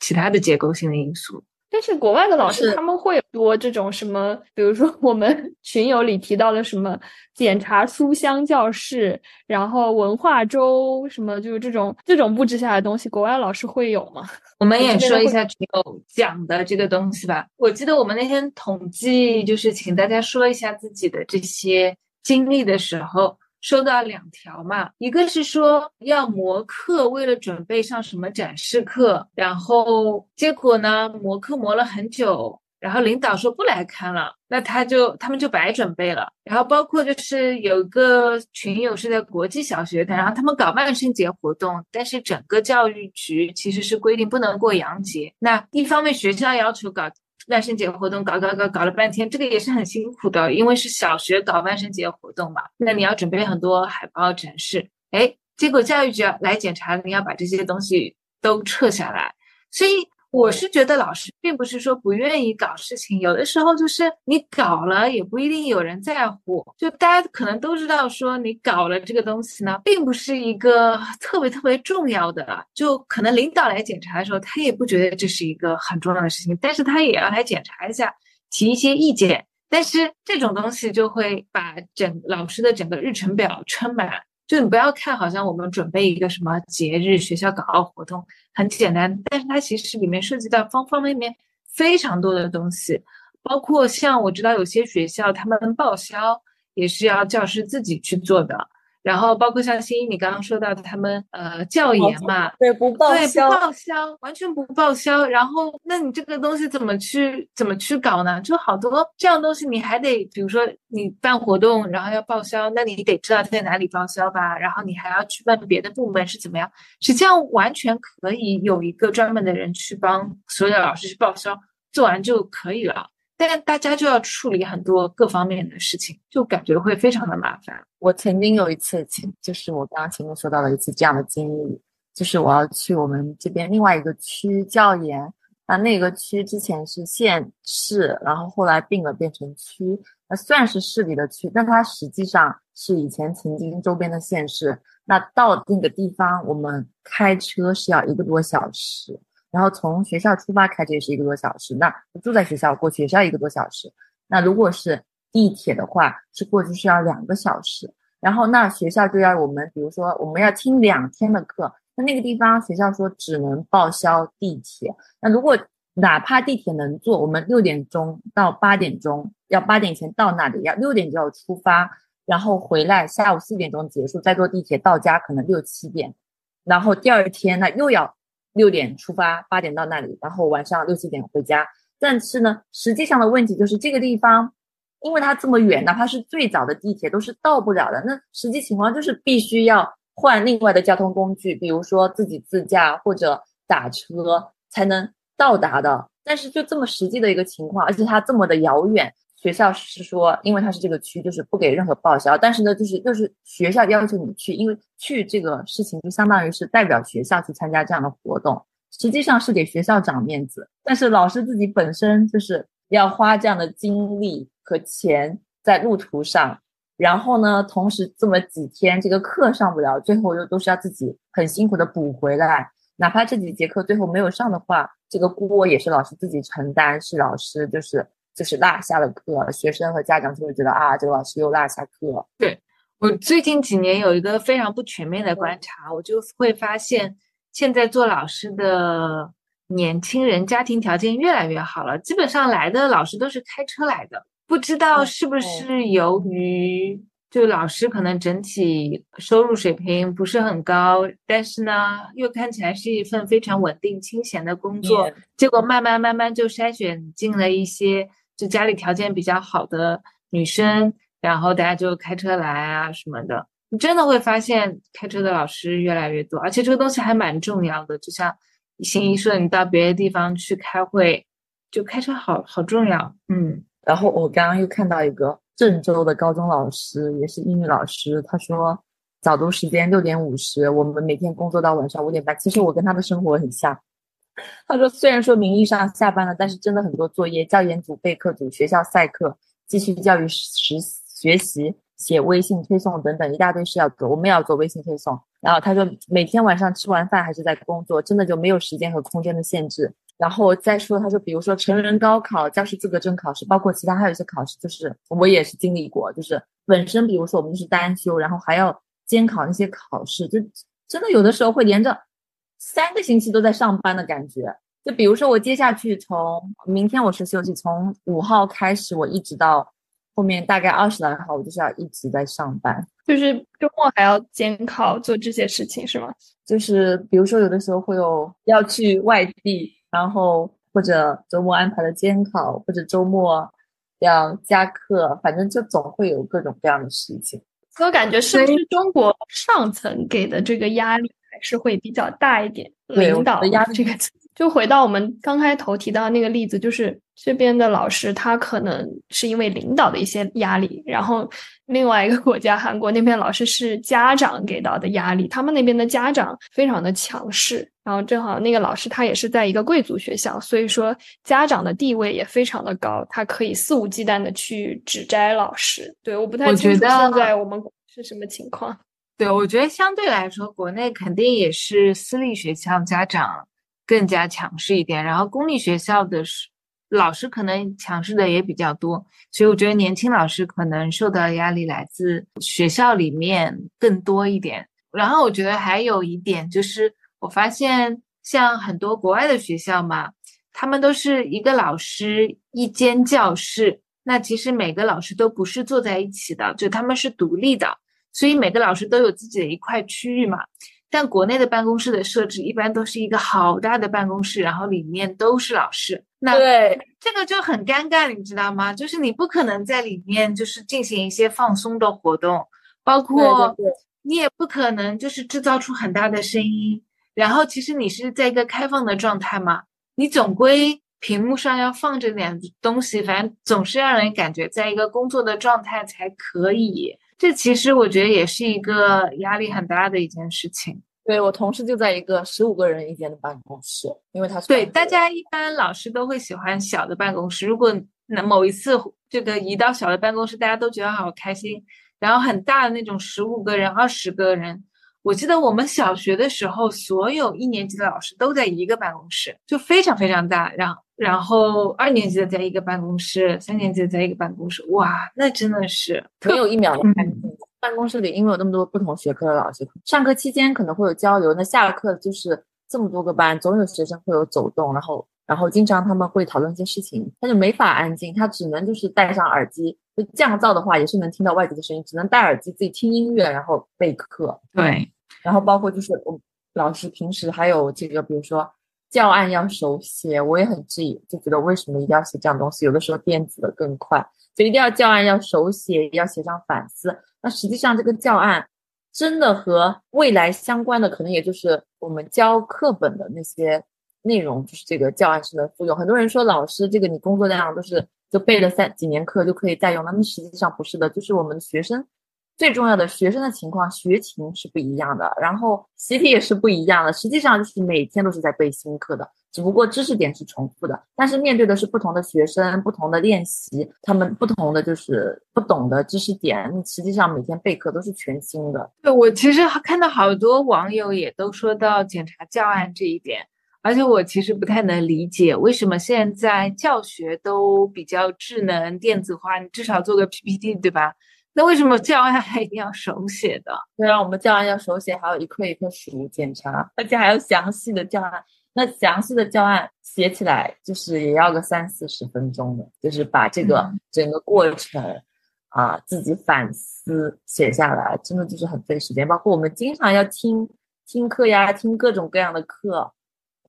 其他的结构性的因素？但是国外的老师他们会有多这种什么，比如说我们 [laughs] 群友里提到的什么检查书香教室，然后文化周什么，就是这种这种布置下来的东西，国外老师会有吗？我们也说一下群友讲的这个东西吧。我记得我们那天统计，就是请大家说一下自己的这些经历的时候。收到两条嘛，一个是说要模课，为了准备上什么展示课，然后结果呢，模课磨了很久，然后领导说不来看了，那他就他们就白准备了。然后包括就是有个群友是在国际小学的，然后他们搞万圣节活动，但是整个教育局其实是规定不能过洋节，那一方面学校要求搞。万圣节活动搞搞搞搞了半天，这个也是很辛苦的，因为是小学搞万圣节活动嘛，那你要准备很多海报展示，哎，结果教育局来检查，你要把这些东西都撤下来，所以我是觉得老师并不是说不愿意搞事情，有的时候就是你搞了也不一定有人在乎。就大家可能都知道，说你搞了这个东西呢，并不是一个特别特别重要的。就可能领导来检查的时候，他也不觉得这是一个很重要的事情，但是他也要来检查一下，提一些意见。但是这种东西就会把整老师的整个日程表撑满。就你不要看，好像我们准备一个什么节日，学校港澳活动很简单，但是它其实里面涉及到方方面面非常多的东西，包括像我知道有些学校他们报销也是要教师自己去做的。然后包括像新一你刚刚说到的，他们呃教研嘛，对不报销，对不报销，完全不报销。然后那你这个东西怎么去怎么去搞呢？就好多这样东西，你还得比如说你办活动，然后要报销，那你得知道在哪里报销吧。然后你还要去问别的部门是怎么样。实际上完全可以有一个专门的人去帮所有的老师去报销，做完就可以了。但大家就要处理很多各方面的事情，就感觉会非常的麻烦。我曾经有一次，就是我刚刚前面说到的一次这样的经历，就是我要去我们这边另外一个区教研，那那个区之前是县市，然后后来并了变成区，那算是市里的区，但它实际上是以前曾经周边的县市。那到那个地方，我们开车是要一个多小时。然后从学校出发开车也是一个多小时，那住在学校过去也是要一个多小时。那如果是地铁的话，是过去是要两个小时。然后那学校就要我们，比如说我们要听两天的课，那那个地方学校说只能报销地铁。那如果哪怕地铁能坐，我们六点钟到八点钟要八点前到那里，要六点就要出发，然后回来下午四点钟结束，再坐地铁到家可能六七点，然后第二天那又要。六点出发，八点到那里，然后晚上六七点回家。但是呢，实际上的问题就是这个地方，因为它这么远，哪怕是最早的地铁都是到不了的。那实际情况就是必须要换另外的交通工具，比如说自己自驾或者打车才能到达的。但是就这么实际的一个情况，而且它这么的遥远。学校是说，因为它是这个区，就是不给任何报销。但是呢，就是就是学校要求你去，因为去这个事情就相当于是代表学校去参加这样的活动，实际上是给学校长面子。但是老师自己本身就是要花这样的精力和钱在路途上，然后呢，同时这么几天这个课上不了，最后又都是要自己很辛苦的补回来。哪怕这几节课最后没有上的话，这个锅也是老师自己承担，是老师就是。就是落下了课，学生和家长就会觉得啊，这个老师又落下课。对我最近几年有一个非常不全面的观察，我就会发现，现在做老师的年轻人家庭条件越来越好了，基本上来的老师都是开车来的。不知道是不是由于就老师可能整体收入水平不是很高，但是呢，又看起来是一份非常稳定清闲的工作，结果慢慢慢慢就筛选进了一些。就家里条件比较好的女生，然后大家就开车来啊什么的，你真的会发现开车的老师越来越多，而且这个东西还蛮重要的。就像新一说，你到别的地方去开会，就开车好好重要。嗯，然后我刚刚又看到一个郑州的高中老师，也是英语老师，他说早读时间六点五十，我们每天工作到晚上五点半。其实我跟他的生活很像。[laughs] 他说：“虽然说名义上下班了，但是真的很多作业，教研组、备课组、学校赛课、继续教育实学习、写微信推送等等一大堆事要做。我们也要做微信推送。然后他说，每天晚上吃完饭还是在工作，真的就没有时间和空间的限制。然后再说，他说，比如说成人高考、教师资格证考试，包括其他还有一些考试，就是我也是经历过，就是本身比如说我们是单休，然后还要监考那些考试，就真的有的时候会连着。”三个星期都在上班的感觉，就比如说我接下去从明天我是休息，从五号开始我一直到后面大概二十来号，我就是要一直在上班，就是周末还要监考做这些事情是吗？就是比如说有的时候会有要去外地，然后或者周末安排的监考，或者周末要加课，反正就总会有各种各样的事情。我感觉是不是中国上层给的这个压力？是会比较大一点，领导的压力这个就回到我们刚开头提到那个例子，就是这边的老师他可能是因为领导的一些压力，然后另外一个国家韩国那边老师是家长给到的压力，他们那边的家长非常的强势，然后正好那个老师他也是在一个贵族学校，所以说家长的地位也非常的高，他可以肆无忌惮的去指摘老师。对，我不太清楚现在我们是什么情况。对，我觉得相对来说，国内肯定也是私立学校家长更加强势一点，然后公立学校的老师可能强势的也比较多，所以我觉得年轻老师可能受到的压力来自学校里面更多一点。然后我觉得还有一点就是，我发现像很多国外的学校嘛，他们都是一个老师一间教室，那其实每个老师都不是坐在一起的，就他们是独立的。所以每个老师都有自己的一块区域嘛，但国内的办公室的设置一般都是一个好大的办公室，然后里面都是老师。那对这个就很尴尬，你知道吗？就是你不可能在里面就是进行一些放松的活动，包括你也不可能就是制造出很大的声音。然后其实你是在一个开放的状态嘛，你总归屏幕上要放着点东西，反正总是让人感觉在一个工作的状态才可以。这其实我觉得也是一个压力很大的一件事情。对我同事就在一个十五个人一间的办公室，因为他是对大家一般老师都会喜欢小的办公室。如果那某一次这个移到小的办公室，大家都觉得好开心。然后很大的那种十五个人、二十个人，我记得我们小学的时候，所有一年级的老师都在一个办公室，就非常非常大。然后。然后二年级的在一个办公室，三年级的在一个办公室，哇，那真的是没有一秒的安静。办公室里因为有那么多不同学科的老师，上课期间可能会有交流，那下了课就是这么多个班，总有学生会有走动，然后然后经常他们会讨论一些事情，他就没法安静，他只能就是戴上耳机，就降噪的话也是能听到外界的声音，只能戴耳机自己听音乐，然后备课。对，然后包括就是我老师平时还有这个，比如说。教案要手写，我也很质疑，就觉得为什么一定要写这样东西？有的时候电子的更快，就一定要教案要手写，要写上反思。那实际上这个教案真的和未来相关的，可能也就是我们教课本的那些内容，就是这个教案式的复用。很多人说老师这个你工作量都是就背了三几年课就可以再用，那么实际上不是的，就是我们学生。最重要的学生的情况，学情是不一样的，然后习题也是不一样的。实际上就是每天都是在背新课的，只不过知识点是重复的，但是面对的是不同的学生、不同的练习，他们不同的就是不懂的知识点。实际上每天备课都是全新的。对我其实看到好多网友也都说到检查教案这一点，而且我其实不太能理解为什么现在教学都比较智能电子化，你至少做个 PPT 对吧？那为什么教案还一定要手写的？对啊，我们教案要手写，还有一课一课数检查，而且还要详细的教案。那详细的教案写起来就是也要个三四十分钟的，就是把这个整个过程啊自己反思写下来，真的就是很费时间。包括我们经常要听听课呀，听各种各样的课。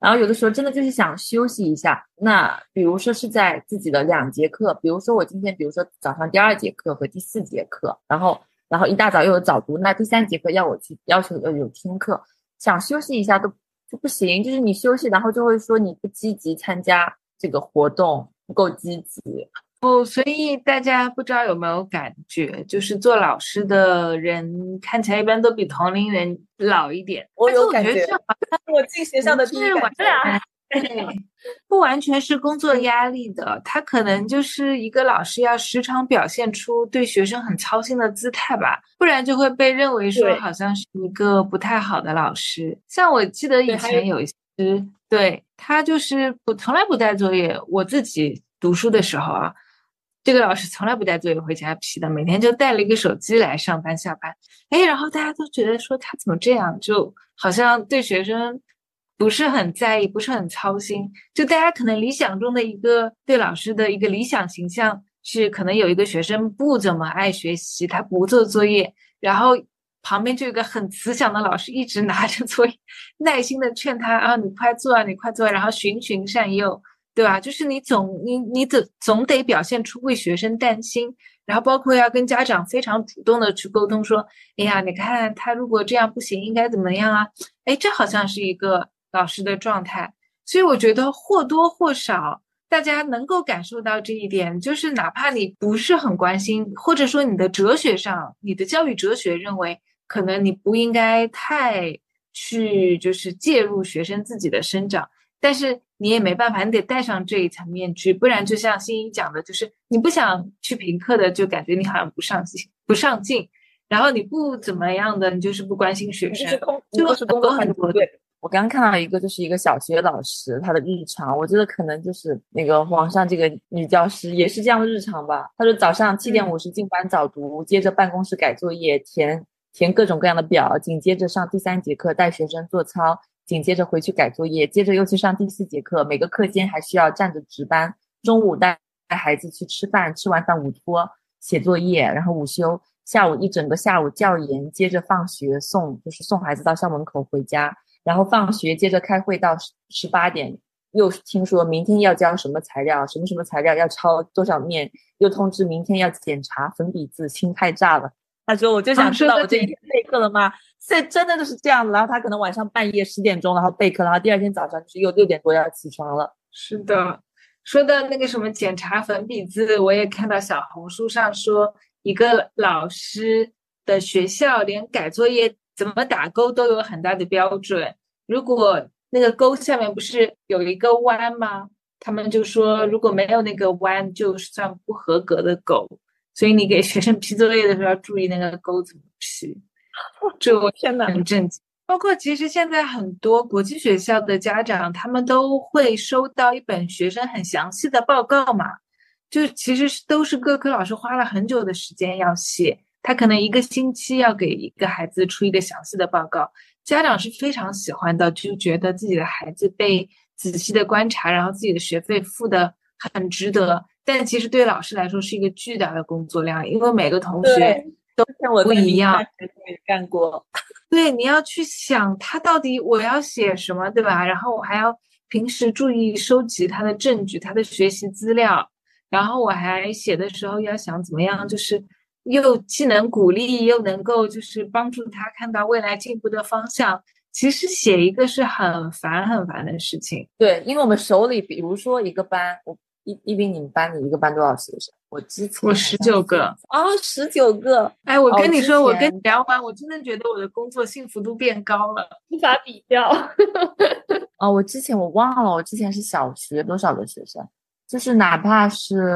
然后有的时候真的就是想休息一下，那比如说是在自己的两节课，比如说我今天，比如说早上第二节课和第四节课，然后然后一大早又有早读，那第三节课要我去要求要有听课，想休息一下都就不行，就是你休息，然后就会说你不积极参加这个活动，不够积极。哦，所以大家不知道有没有感觉，就是做老师的人看起来一般都比同龄人老一点。我有感觉，我进学校的第一感觉，不完全是工作压力的，他可能就是一个老师要时常表现出对学生很操心的姿态吧，不然就会被认为说好像是一个不太好的老师。像我记得以前有一些，对他就是不从来不带作业，我自己读书的时候啊。这个老师从来不带作业回家批的，每天就带了一个手机来上班下班。哎，然后大家都觉得说他怎么这样，就好像对学生不是很在意，不是很操心。就大家可能理想中的一个对老师的一个理想形象是，可能有一个学生不怎么爱学习，他不做作业，然后旁边就有个很慈祥的老师一直拿着作业，耐心的劝他啊，你快做啊，你快做，然后循循善诱。对吧？就是你总你你总总得表现出为学生担心，然后包括要跟家长非常主动的去沟通，说，哎呀，你看他如果这样不行，应该怎么样啊？哎，这好像是一个老师的状态。所以我觉得或多或少大家能够感受到这一点，就是哪怕你不是很关心，或者说你的哲学上，你的教育哲学认为可能你不应该太去就是介入学生自己的生长，但是你也没办法，你得戴上这一层面具，不然就像欣怡讲的，就是你不想去评课的，就感觉你好像不上进，不上进。然后你不怎么样的，你就是不关心学生，就是工作很多。对，我刚刚看到一个，就是一个小学老师他的日常，我觉得可能就是那个网上这个女教师也是这样的日常吧。她说早上七点五十进班早读，接着办公室改作业，填填各种各样的表，紧接着上第三节课带学生做操，紧接着回去改作业，接着又去上第四节课，每个课间还需要站着值班。中午带带孩子去吃饭，吃完饭午托写作业，然后午休。下午一整个下午教研，接着放学送，就是送孩子到校门口回家，然后放学接着开会到十八点，又听说明天要交什么材料，什么什么材料要抄多少面，又通知明天要检查粉笔字，心太炸了。他说我就想知道我这一天备课了吗？这真的就是这样子。然后他可能晚上半夜十点钟然后备课，然后第二天早上就是又六点多要起床了。是的，说到那个什么检查粉笔字，我也看到小红书上说。一个老师的学校，连改作业怎么打勾都有很大的标准。如果那个勾下面不是有一个弯吗？他们就说，如果没有那个弯，就算不合格的勾。所以你给学生批作业的时候要注意那个勾怎么批。[laughs] 这我 [laughs] 天呐，很震惊。包括其实现在很多国际学校的家长，他们都会收到一本学生很详细的报告嘛。就其实是都是各科老师花了很久的时间要写，他可能一个星期要给一个孩子出一个详细的报告，家长是非常喜欢的，就觉得自己的孩子被仔细的观察，然后自己的学费付的很值得。但其实对老师来说是一个巨大的工作量，因为每个同学都不一样。也干过。[laughs] 对，你要去想他到底我要写什么，对吧？然后我还要平时注意收集他的证据，他的学习资料。然后我还写的时候要想怎么样，就是又既能鼓励，又能够就是帮助他看到未来进步的方向。其实写一个是很烦很烦的事情。对，因为我们手里，比如说一个班，我一一比你们班你一个班多少学生？我之前我十九个哦，十九个。哎，我跟你说，我跟你聊完，我真的觉得我的工作幸福度变高了，无法比较。[laughs] 哦，我之前我忘了，我之前是小学多少个学生？就是哪怕是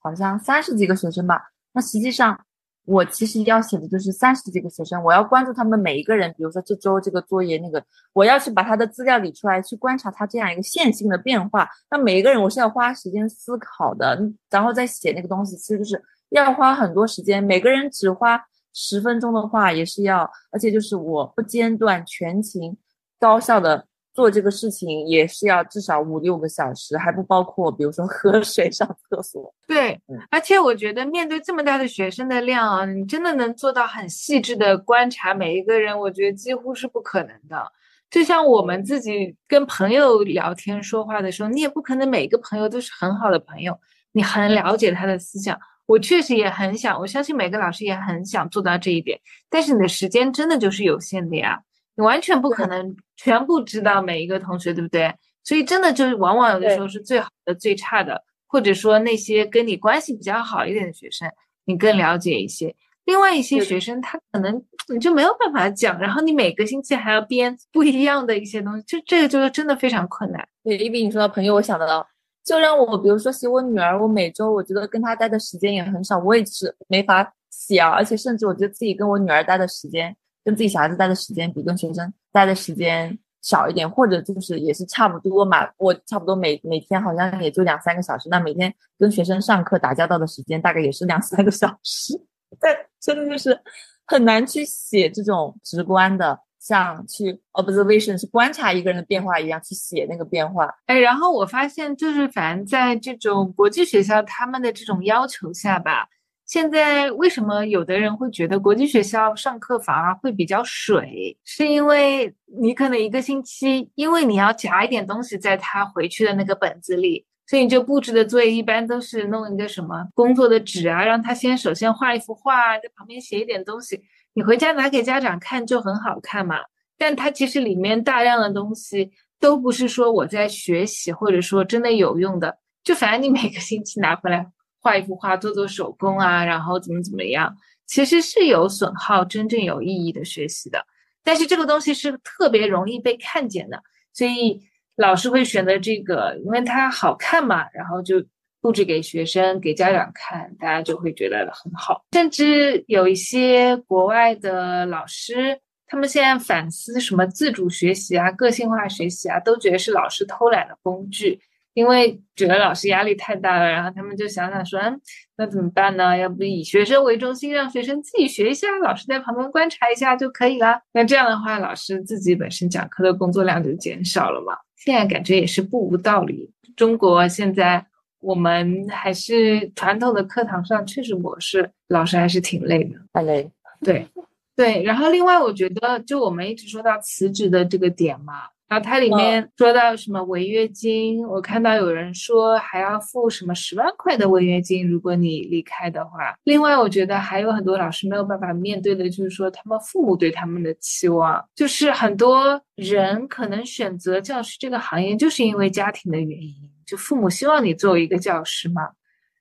好像三十几个学生吧，那实际上我其实要写的就是三十几个学生，我要关注他们每一个人。比如说这周这个作业，那个我要去把他的资料理出来，去观察他这样一个线性的变化。那每一个人我是要花时间思考的，然后再写那个东西，其实就是要花很多时间。每个人只花十分钟的话，也是要，而且就是我不间断、全勤、高效的。做这个事情也是要至少五六个小时，还不包括比如说喝水、上厕所。对，而且我觉得面对这么大的学生的量啊，你真的能做到很细致的观察每一个人，我觉得几乎是不可能的。就像我们自己跟朋友聊天说话的时候，你也不可能每个朋友都是很好的朋友，你很了解他的思想。我确实也很想，我相信每个老师也很想做到这一点，但是你的时间真的就是有限的呀。你完全不可能全部知道每一个同学，对不对？所以真的就是往往有的时候是最好的、最差的，或者说那些跟你关系比较好一点的学生，你更了解一些。另外一些学生，他可能你就没有办法讲，然后你每个星期还要编不一样的一些东西，就这个就是真的非常困难。对，一比你说到朋友，我想得到，就让我比如说写我女儿，我每周我觉得跟她待的时间也很少，我也是没法写啊，而且甚至我觉得自己跟我女儿待的时间。跟自己小孩子待的时间比跟学生待的时间少一点，或者就是也是差不多嘛。我差不多每每天好像也就两三个小时，那每天跟学生上课打交道的时间大概也是两三个小时。但真的就是很难去写这种直观的，像去 observation 是观察一个人的变化一样去写那个变化。哎，然后我发现就是反正在这种国际学校他们的这种要求下吧。现在为什么有的人会觉得国际学校上课反而会比较水？是因为你可能一个星期，因为你要夹一点东西在他回去的那个本子里，所以你就布置的作业一般都是弄一个什么工作的纸啊，让他先首先画一幅画，在旁边写一点东西，你回家拿给家长看就很好看嘛。但他其实里面大量的东西都不是说我在学习，或者说真的有用的。就反正你每个星期拿回来画一幅画，做做手工啊，然后怎么怎么样，其实是有损耗真正有意义的学习的。但是这个东西是特别容易被看见的，所以老师会选择这个，因为它好看嘛，然后就布置给学生、给家长看，大家就会觉得很好。甚至有一些国外的老师，他们现在反思什么自主学习啊、个性化学习啊，都觉得是老师偷懒的工具。因为觉得老师压力太大了，然后他们就想想说，嗯，那怎么办呢？要不以学生为中心，让学生自己学一下，老师在旁边观察一下就可以了。那这样的话，老师自己本身讲课的工作量就减少了嘛。现在感觉也是不无道理。中国现在我们还是传统的课堂上确实模式，老师还是挺累的，太累。对，对。然后另外，我觉得就我们一直说到辞职的这个点嘛。然后它里面说到什么违约金，我看到有人说还要付什么十万块的违约金，如果你离开的话。另外，我觉得还有很多老师没有办法面对的，就是说他们父母对他们的期望，就是很多人可能选择教师这个行业，就是因为家庭的原因，就父母希望你做一个教师嘛。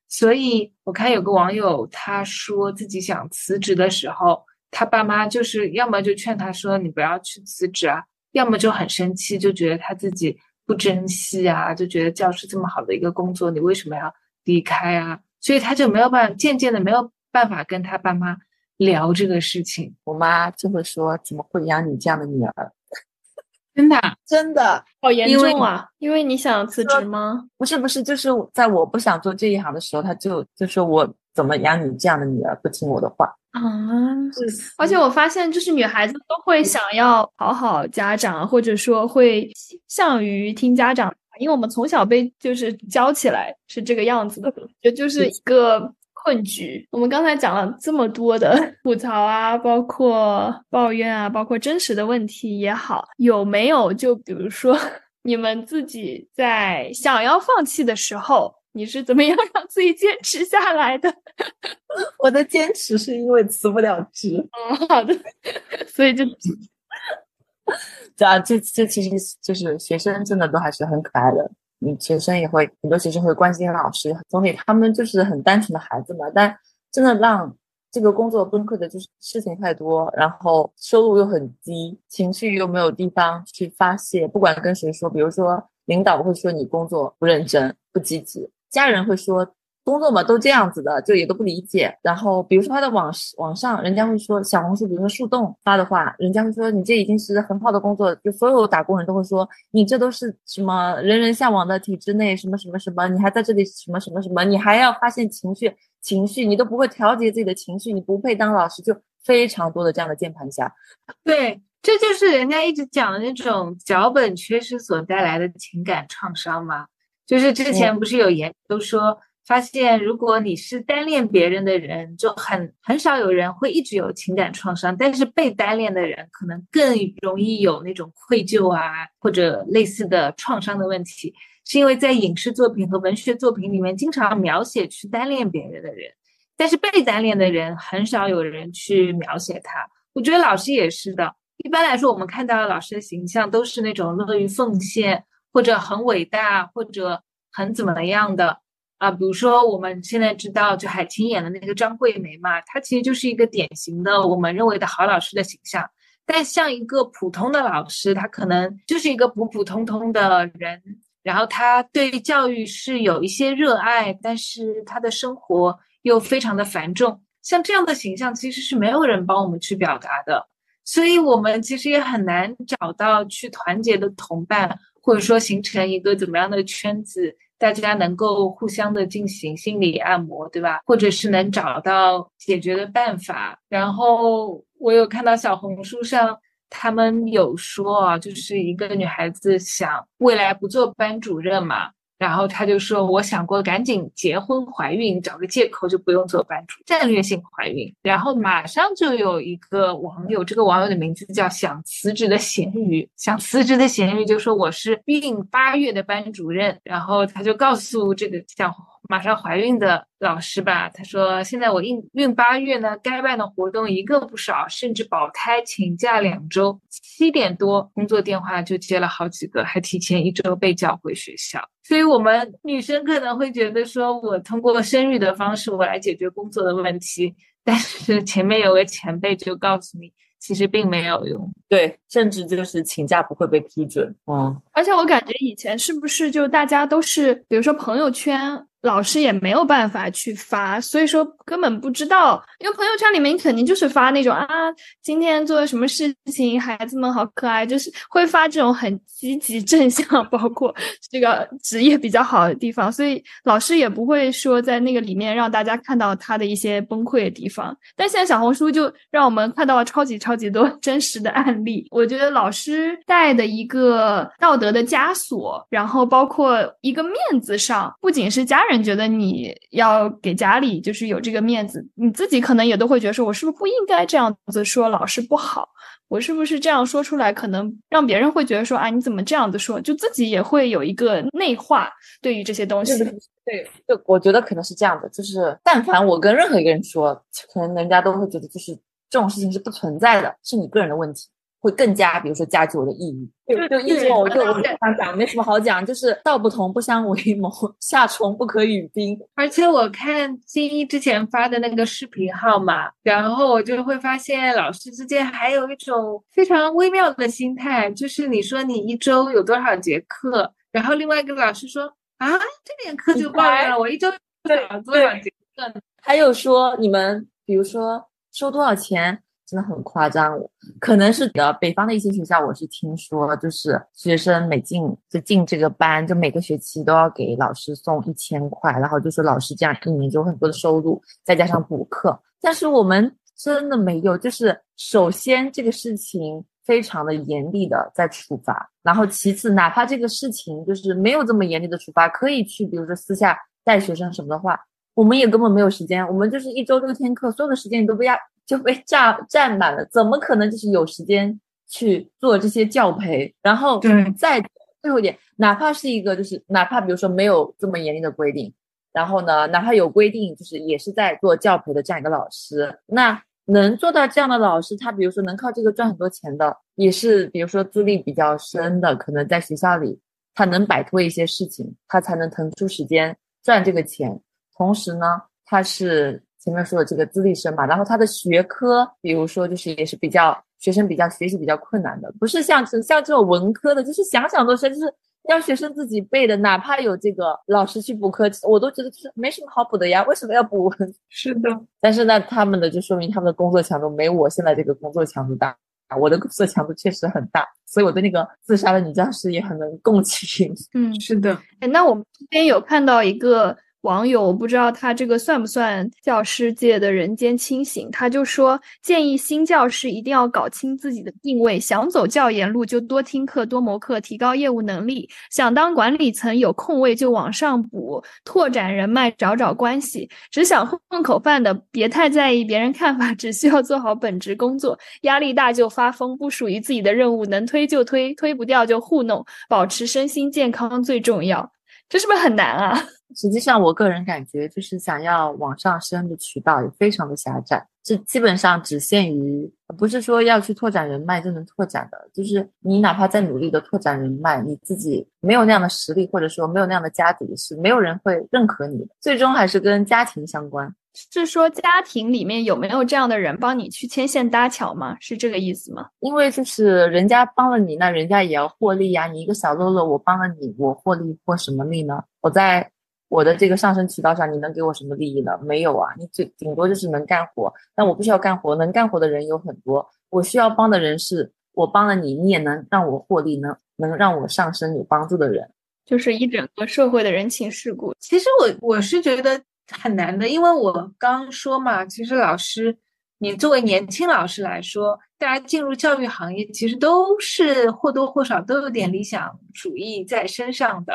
所以我看有个网友他说自己想辞职的时候，他爸妈就是要么就劝他说你不要去辞职啊。要么就很生气，就觉得他自己不珍惜啊，就觉得教师这么好的一个工作，你为什么要离开啊？所以他就没有办法，渐渐的没有办法跟他爸妈聊这个事情。我妈就会说：“怎么会养你这样的女儿？”真的，[laughs] 真的好严重啊！因为你想辞职吗？不是，不是，就是在我不想做这一行的时候，他就就说我怎么养你这样的女儿，不听我的话。啊，而且我发现，就是女孩子都会想要讨好家长，或者说会倾向于听家长，因为我们从小被就是教起来是这个样子的，这就是一个困局。我们刚才讲了这么多的 [laughs] 吐槽啊，包括抱怨啊，包括真实的问题也好，有没有就比如说 [laughs] 你们自己在想要放弃的时候？你是怎么样让自己坚持下来的？[laughs] 我的坚持是因为辞不了职。嗯，好的。[laughs] 所以就，[laughs] 这啊，这这其实就是学生真的都还是很可爱的。嗯，学生也会很多学生会关心老师，总体他们就是很单纯的孩子嘛。但真的让这个工作崩溃的就是事情太多，然后收入又很低，情绪又没有地方去发泄，不管跟谁说，比如说领导会说你工作不认真、不积极。家人会说工作嘛都这样子的，就也都不理解。然后比如说他的网网上，人家会说小红书，比如说树洞发的话，人家会说你这已经是很好的工作，就所有打工人都会说你这都是什么人人向往的体制内什么什么什么，你还在这里什么什么什么，你还要发现情绪情绪，你都不会调节自己的情绪，你不配当老师，就非常多的这样的键盘侠。对，这就是人家一直讲的那种脚本缺失所带来的情感创伤吗？就是之前不是有研究说，发现如果你是单恋别人的人，就很很少有人会一直有情感创伤，但是被单恋的人可能更容易有那种愧疚啊或者类似的创伤的问题，是因为在影视作品和文学作品里面经常描写去单恋别人的人，但是被单恋的人很少有人去描写他。我觉得老师也是的，一般来说我们看到老师的形象都是那种乐于奉献。或者很伟大，或者很怎么样的啊？比如说我们现在知道，就海清演的那个张桂梅嘛，她其实就是一个典型的我们认为的好老师的形象。但像一个普通的老师，他可能就是一个普普通通的人，然后他对教育是有一些热爱，但是他的生活又非常的繁重。像这样的形象，其实是没有人帮我们去表达的，所以我们其实也很难找到去团结的同伴。或者说形成一个怎么样的圈子，大家能够互相的进行心理按摩，对吧？或者是能找到解决的办法。然后我有看到小红书上他们有说啊，就是一个女孩子想未来不做班主任嘛。然后他就说：“我想过赶紧结婚怀孕，找个借口就不用做班主，战略性怀孕。”然后马上就有一个网友，这个网友的名字叫“想辞职的咸鱼”，想辞职的咸鱼就说：“我是孕八月的班主任。”然后他就告诉这个想马上怀孕的老师吧，他说现在我孕孕八月呢，该办的活动一个不少，甚至保胎请假两周，七点多工作电话就接了好几个，还提前一周被叫回学校。所以我们女生可能会觉得说，我通过生育的方式我来解决工作的问题，但是前面有个前辈就告诉你。其实并没有用，对，甚至就是请假不会被批准，嗯，而且我感觉以前是不是就大家都是，比如说朋友圈。老师也没有办法去发，所以说根本不知道。因为朋友圈里面肯定就是发那种啊，今天做了什么事情，孩子们好可爱，就是会发这种很积极正向，[laughs] 包括这个职业比较好的地方。所以老师也不会说在那个里面让大家看到他的一些崩溃的地方。但现在小红书就让我们看到了超级超级多 [laughs] 真实的案例。我觉得老师带的一个道德的枷锁，然后包括一个面子上，不仅是家人。人觉得你要给家里就是有这个面子，你自己可能也都会觉得说，我是不是不应该这样子说老师不好？我是不是这样说出来，可能让别人会觉得说，啊，你怎么这样子说？就自己也会有一个内化对于这些东西。对，就我觉得可能是这样的，就是但凡我跟任何一个人说，可能人家都会觉得就是这种事情是不存在的，是你个人的问题。会更加，比如说加剧我的抑郁，就就一直我就我想讲，没什么好讲，就是道不同不相为谋，[laughs] 夏虫不可语冰。而且我看金一之前发的那个视频号嘛，然后我就会发现老师之间还有一种非常微妙的心态，就是你说你一周有多少节课，然后另外一个老师说啊，这点课就抱怨了，我一周多少多少节课，还有说你们比如说收多少钱。真的很夸张，可能是的。北方的一些学校，我是听说，就是学生每进就进这个班，就每个学期都要给老师送一千块，然后就是老师这样一年就有很多的收入，再加上补课。但是我们真的没有，就是首先这个事情非常的严厉的在处罚，然后其次哪怕这个事情就是没有这么严厉的处罚，可以去比如说私下带学生什么的话，我们也根本没有时间，我们就是一周六天课，所有的时间你都不要。就被占占满了，怎么可能就是有时间去做这些教培？然后再最后一点，哪怕是一个就是哪怕比如说没有这么严厉的规定，然后呢，哪怕有规定，就是也是在做教培的这样一个老师，那能做到这样的老师，他比如说能靠这个赚很多钱的，也是比如说资历比较深的，可能在学校里他能摆脱一些事情，他才能腾出时间赚这个钱。同时呢，他是。前面说的这个资历生嘛，然后他的学科，比如说就是也是比较学生比较学习比较困难的，不是像像这种文科的，就是想想都是就是要学生自己背的，哪怕有这个老师去补课，我都觉得就是没什么好补的呀，为什么要补？[laughs] 是的，但是呢，他们的就说明他们的工作强度没我现在这个工作强度大，我的工作强度确实很大，所以我对那个自杀的女教师也很能共情。嗯，是的，哎，那我们这边有看到一个。网友我不知道他这个算不算教师界的人间清醒，他就说建议新教师一定要搞清自己的定位，想走教研路就多听课多谋课，提高业务能力；想当管理层有空位就往上补，拓展人脉找找关系；只想混混口饭的别太在意别人看法，只需要做好本职工作。压力大就发疯，不属于自己的任务能推就推，推不掉就糊弄，保持身心健康最重要。这是不是很难啊？[laughs] 实际上，我个人感觉就是想要往上升的渠道也非常的狭窄，这基本上只限于，不是说要去拓展人脉就能拓展的。就是你哪怕再努力的拓展人脉，你自己没有那样的实力，或者说没有那样的家底，是没有人会认可你的。最终还是跟家庭相关。是说家庭里面有没有这样的人帮你去牵线搭桥吗？是这个意思吗？因为就是人家帮了你，那人家也要获利呀。你一个小喽啰，我帮了你，我获利获什么利呢？我在我的这个上升渠道上，你能给我什么利益呢？没有啊，你最顶多就是能干活，但我不需要干活，能干活的人有很多。我需要帮的人是我帮了你，你也能让我获利，能能让我上升有帮助的人，就是一整个社会的人情世故。其实我我是觉得。很难的，因为我刚说嘛，其实老师，你作为年轻老师来说，大家进入教育行业，其实都是或多或少都有点理想主义在身上的，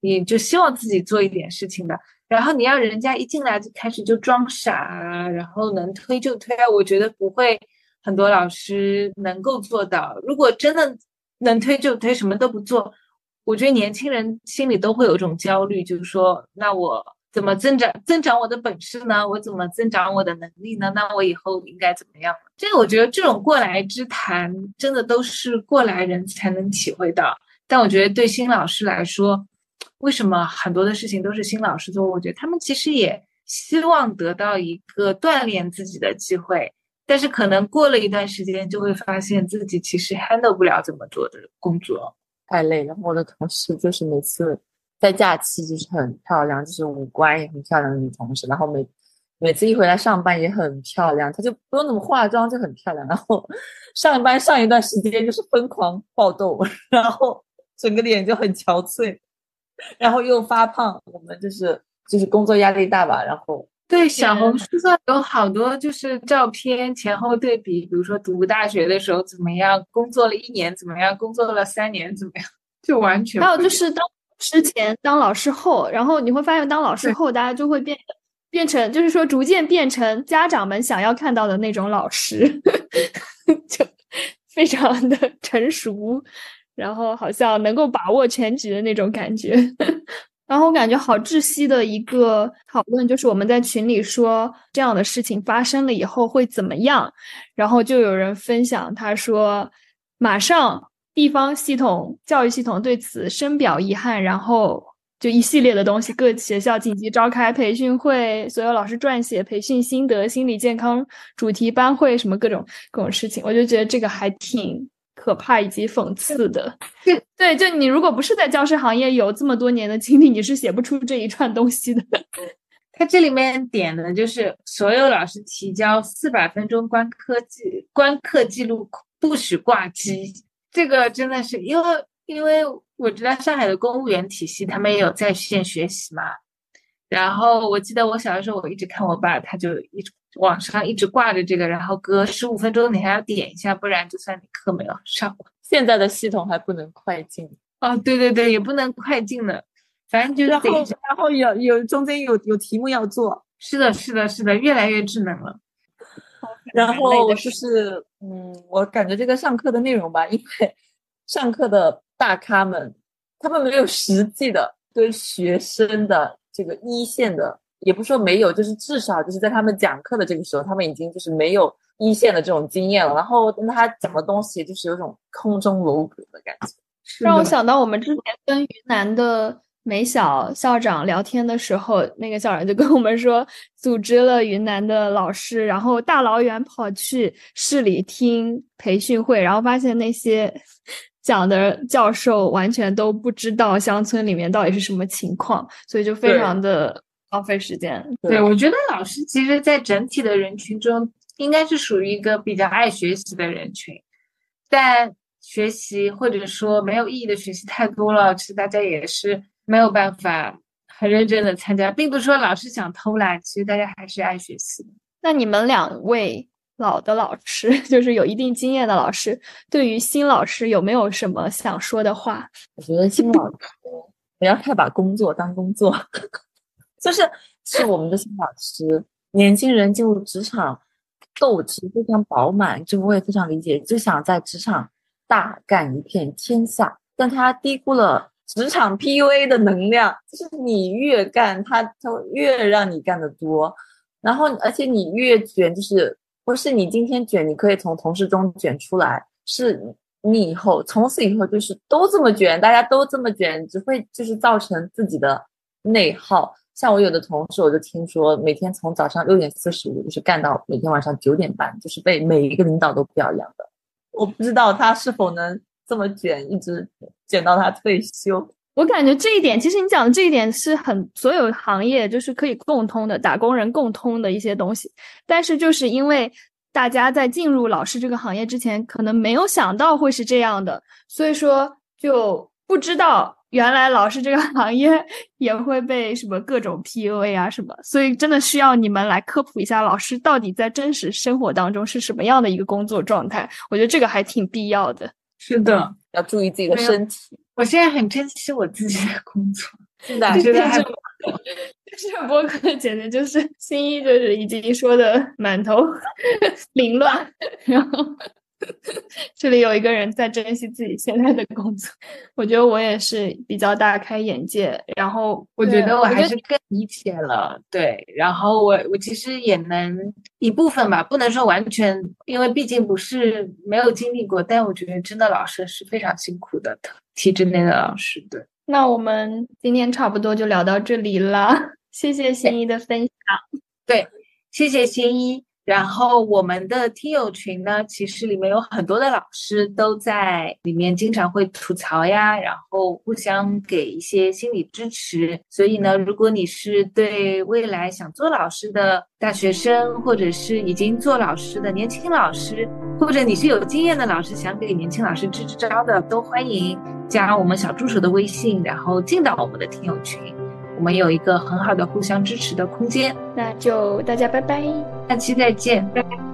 你就希望自己做一点事情的。然后你要人家一进来就开始就装傻，然后能推就推，我觉得不会很多老师能够做到。如果真的能推就推，什么都不做，我觉得年轻人心里都会有一种焦虑，就是说，那我。怎么增长增长我的本事呢？我怎么增长我的能力呢？那我以后应该怎么样？这个我觉得这种过来之谈，真的都是过来人才能体会到。但我觉得对新老师来说，为什么很多的事情都是新老师做？我觉得他们其实也希望得到一个锻炼自己的机会，但是可能过了一段时间，就会发现自己其实 handle 不了这么多的工作，太累了。我的同事就是每次。在假期就是很漂亮，就是五官也很漂亮的女同事，然后每每次一回来上班也很漂亮，她就不用怎么化妆就很漂亮。然后上班上一段时间就是疯狂爆痘，[laughs] 然后整个脸就很憔悴，然后又发胖。我们就是就是工作压力大吧，然后对小红书上有好多就是照片前后对比，比如说读大学的时候怎么样，工作了一年怎么样，工作了三年怎么样，就完全还有就是当。之前当老师后，然后你会发现，当老师后，大家就会变变成，就是说，逐渐变成家长们想要看到的那种老师，[laughs] 就非常的 [laughs] 成熟，然后好像能够把握全局的那种感觉。然后我感觉好窒息的一个讨论，就是我们在群里说这样的事情发生了以后会怎么样，然后就有人分享，他说马上。地方系统、教育系统对此深表遗憾，然后就一系列的东西，各学校紧急召开培训会，所有老师撰写培训心得、心理健康主题班会，什么各种各种事情，我就觉得这个还挺可怕以及讽刺的。[laughs] 对，就你如果不是在教师行业有这么多年的经历，你是写不出这一串东西的。[laughs] 他这里面点的就是所有老师提交四百分钟观课记观课记录，不许挂机。这个真的是因为，因为我知道上海的公务员体系，他们也有在线学习嘛。然后我记得我小的时候，我一直看我爸，他就一直网上一直挂着这个，然后隔十五分钟你还要点一下，不然就算你课没有上。现在的系统还不能快进哦，对对对，也不能快进的，反正就是然后然后有有中间有有题目要做，是的，是的，是的，越来越智能了。然后就是，嗯，我感觉这个上课的内容吧，因为上课的大咖们，他们没有实际的跟学生的这个一线的，也不说没有，就是至少就是在他们讲课的这个时候，他们已经就是没有一线的这种经验了。然后跟他讲的东西，就是有种空中楼阁的感觉，让我想到我们之前跟云南的。美小校长聊天的时候，那个校长就跟我们说，组织了云南的老师，然后大老远跑去市里听培训会，然后发现那些 [laughs] 讲的教授完全都不知道乡村里面到底是什么情况，所以就非常的浪费时间。对，我觉得老师其实，在整体的人群中，应该是属于一个比较爱学习的人群，但学习或者说没有意义的学习太多了，其实大家也是。没有办法很认真的参加，并不是说老师想偷懒，其实大家还是爱学习。那你们两位老的老师，[laughs] 就是有一定经验的老师，对于新老师有没有什么想说的话？我觉得新老师不要太把工作当工作，[laughs] 就是是我们的新老师，年轻人进入职场斗志非常饱满，这个我也非常理解，就想在职场大干一片天下，但他低估了。职场 PUA 的能量，就是你越干，他他越让你干得多，然后而且你越卷，就是不是你今天卷，你可以从同事中卷出来，是你以后从此以后就是都这么卷，大家都这么卷，只会就是造成自己的内耗。像我有的同事，我就听说每天从早上六点四十五就是干到每天晚上九点半，就是被每一个领导都表扬的。我不知道他是否能。这么卷，一直卷到他退休。我感觉这一点，其实你讲的这一点是很所有行业就是可以共通的，打工人共通的一些东西。但是就是因为大家在进入老师这个行业之前，可能没有想到会是这样的，所以说就不知道原来老师这个行业 [laughs] 也会被什么各种 PUA 啊什么。所以真的需要你们来科普一下，老师到底在真实生活当中是什么样的一个工作状态。我觉得这个还挺必要的。是的，要注意自己的身体。我现在很珍惜我自己的工作，现在觉得还 [laughs] 这个播客简直就是新一，就是已经说的满头 [laughs] 凌乱，然后 [laughs] 这里有一个人在珍惜自己现在的工作，我觉得我也是比较大开眼界。然后我觉得我还是更理解了，对。然后我我其实也能一部分吧，不能说完全，因为毕竟不是没有经历过。但我觉得真的老师是非常辛苦的，体制内的老师。对。那我们今天差不多就聊到这里了，谢谢新一的分享。对，谢谢新一。然后我们的听友群呢，其实里面有很多的老师都在里面，经常会吐槽呀，然后互相给一些心理支持。所以呢，如果你是对未来想做老师的大学生，或者是已经做老师的年轻老师，或者你是有经验的老师，想给年轻老师支支招的，都欢迎加我们小助手的微信，然后进到我们的听友群。我们有一个很好的互相支持的空间，那就大家拜拜，下期再见，拜拜。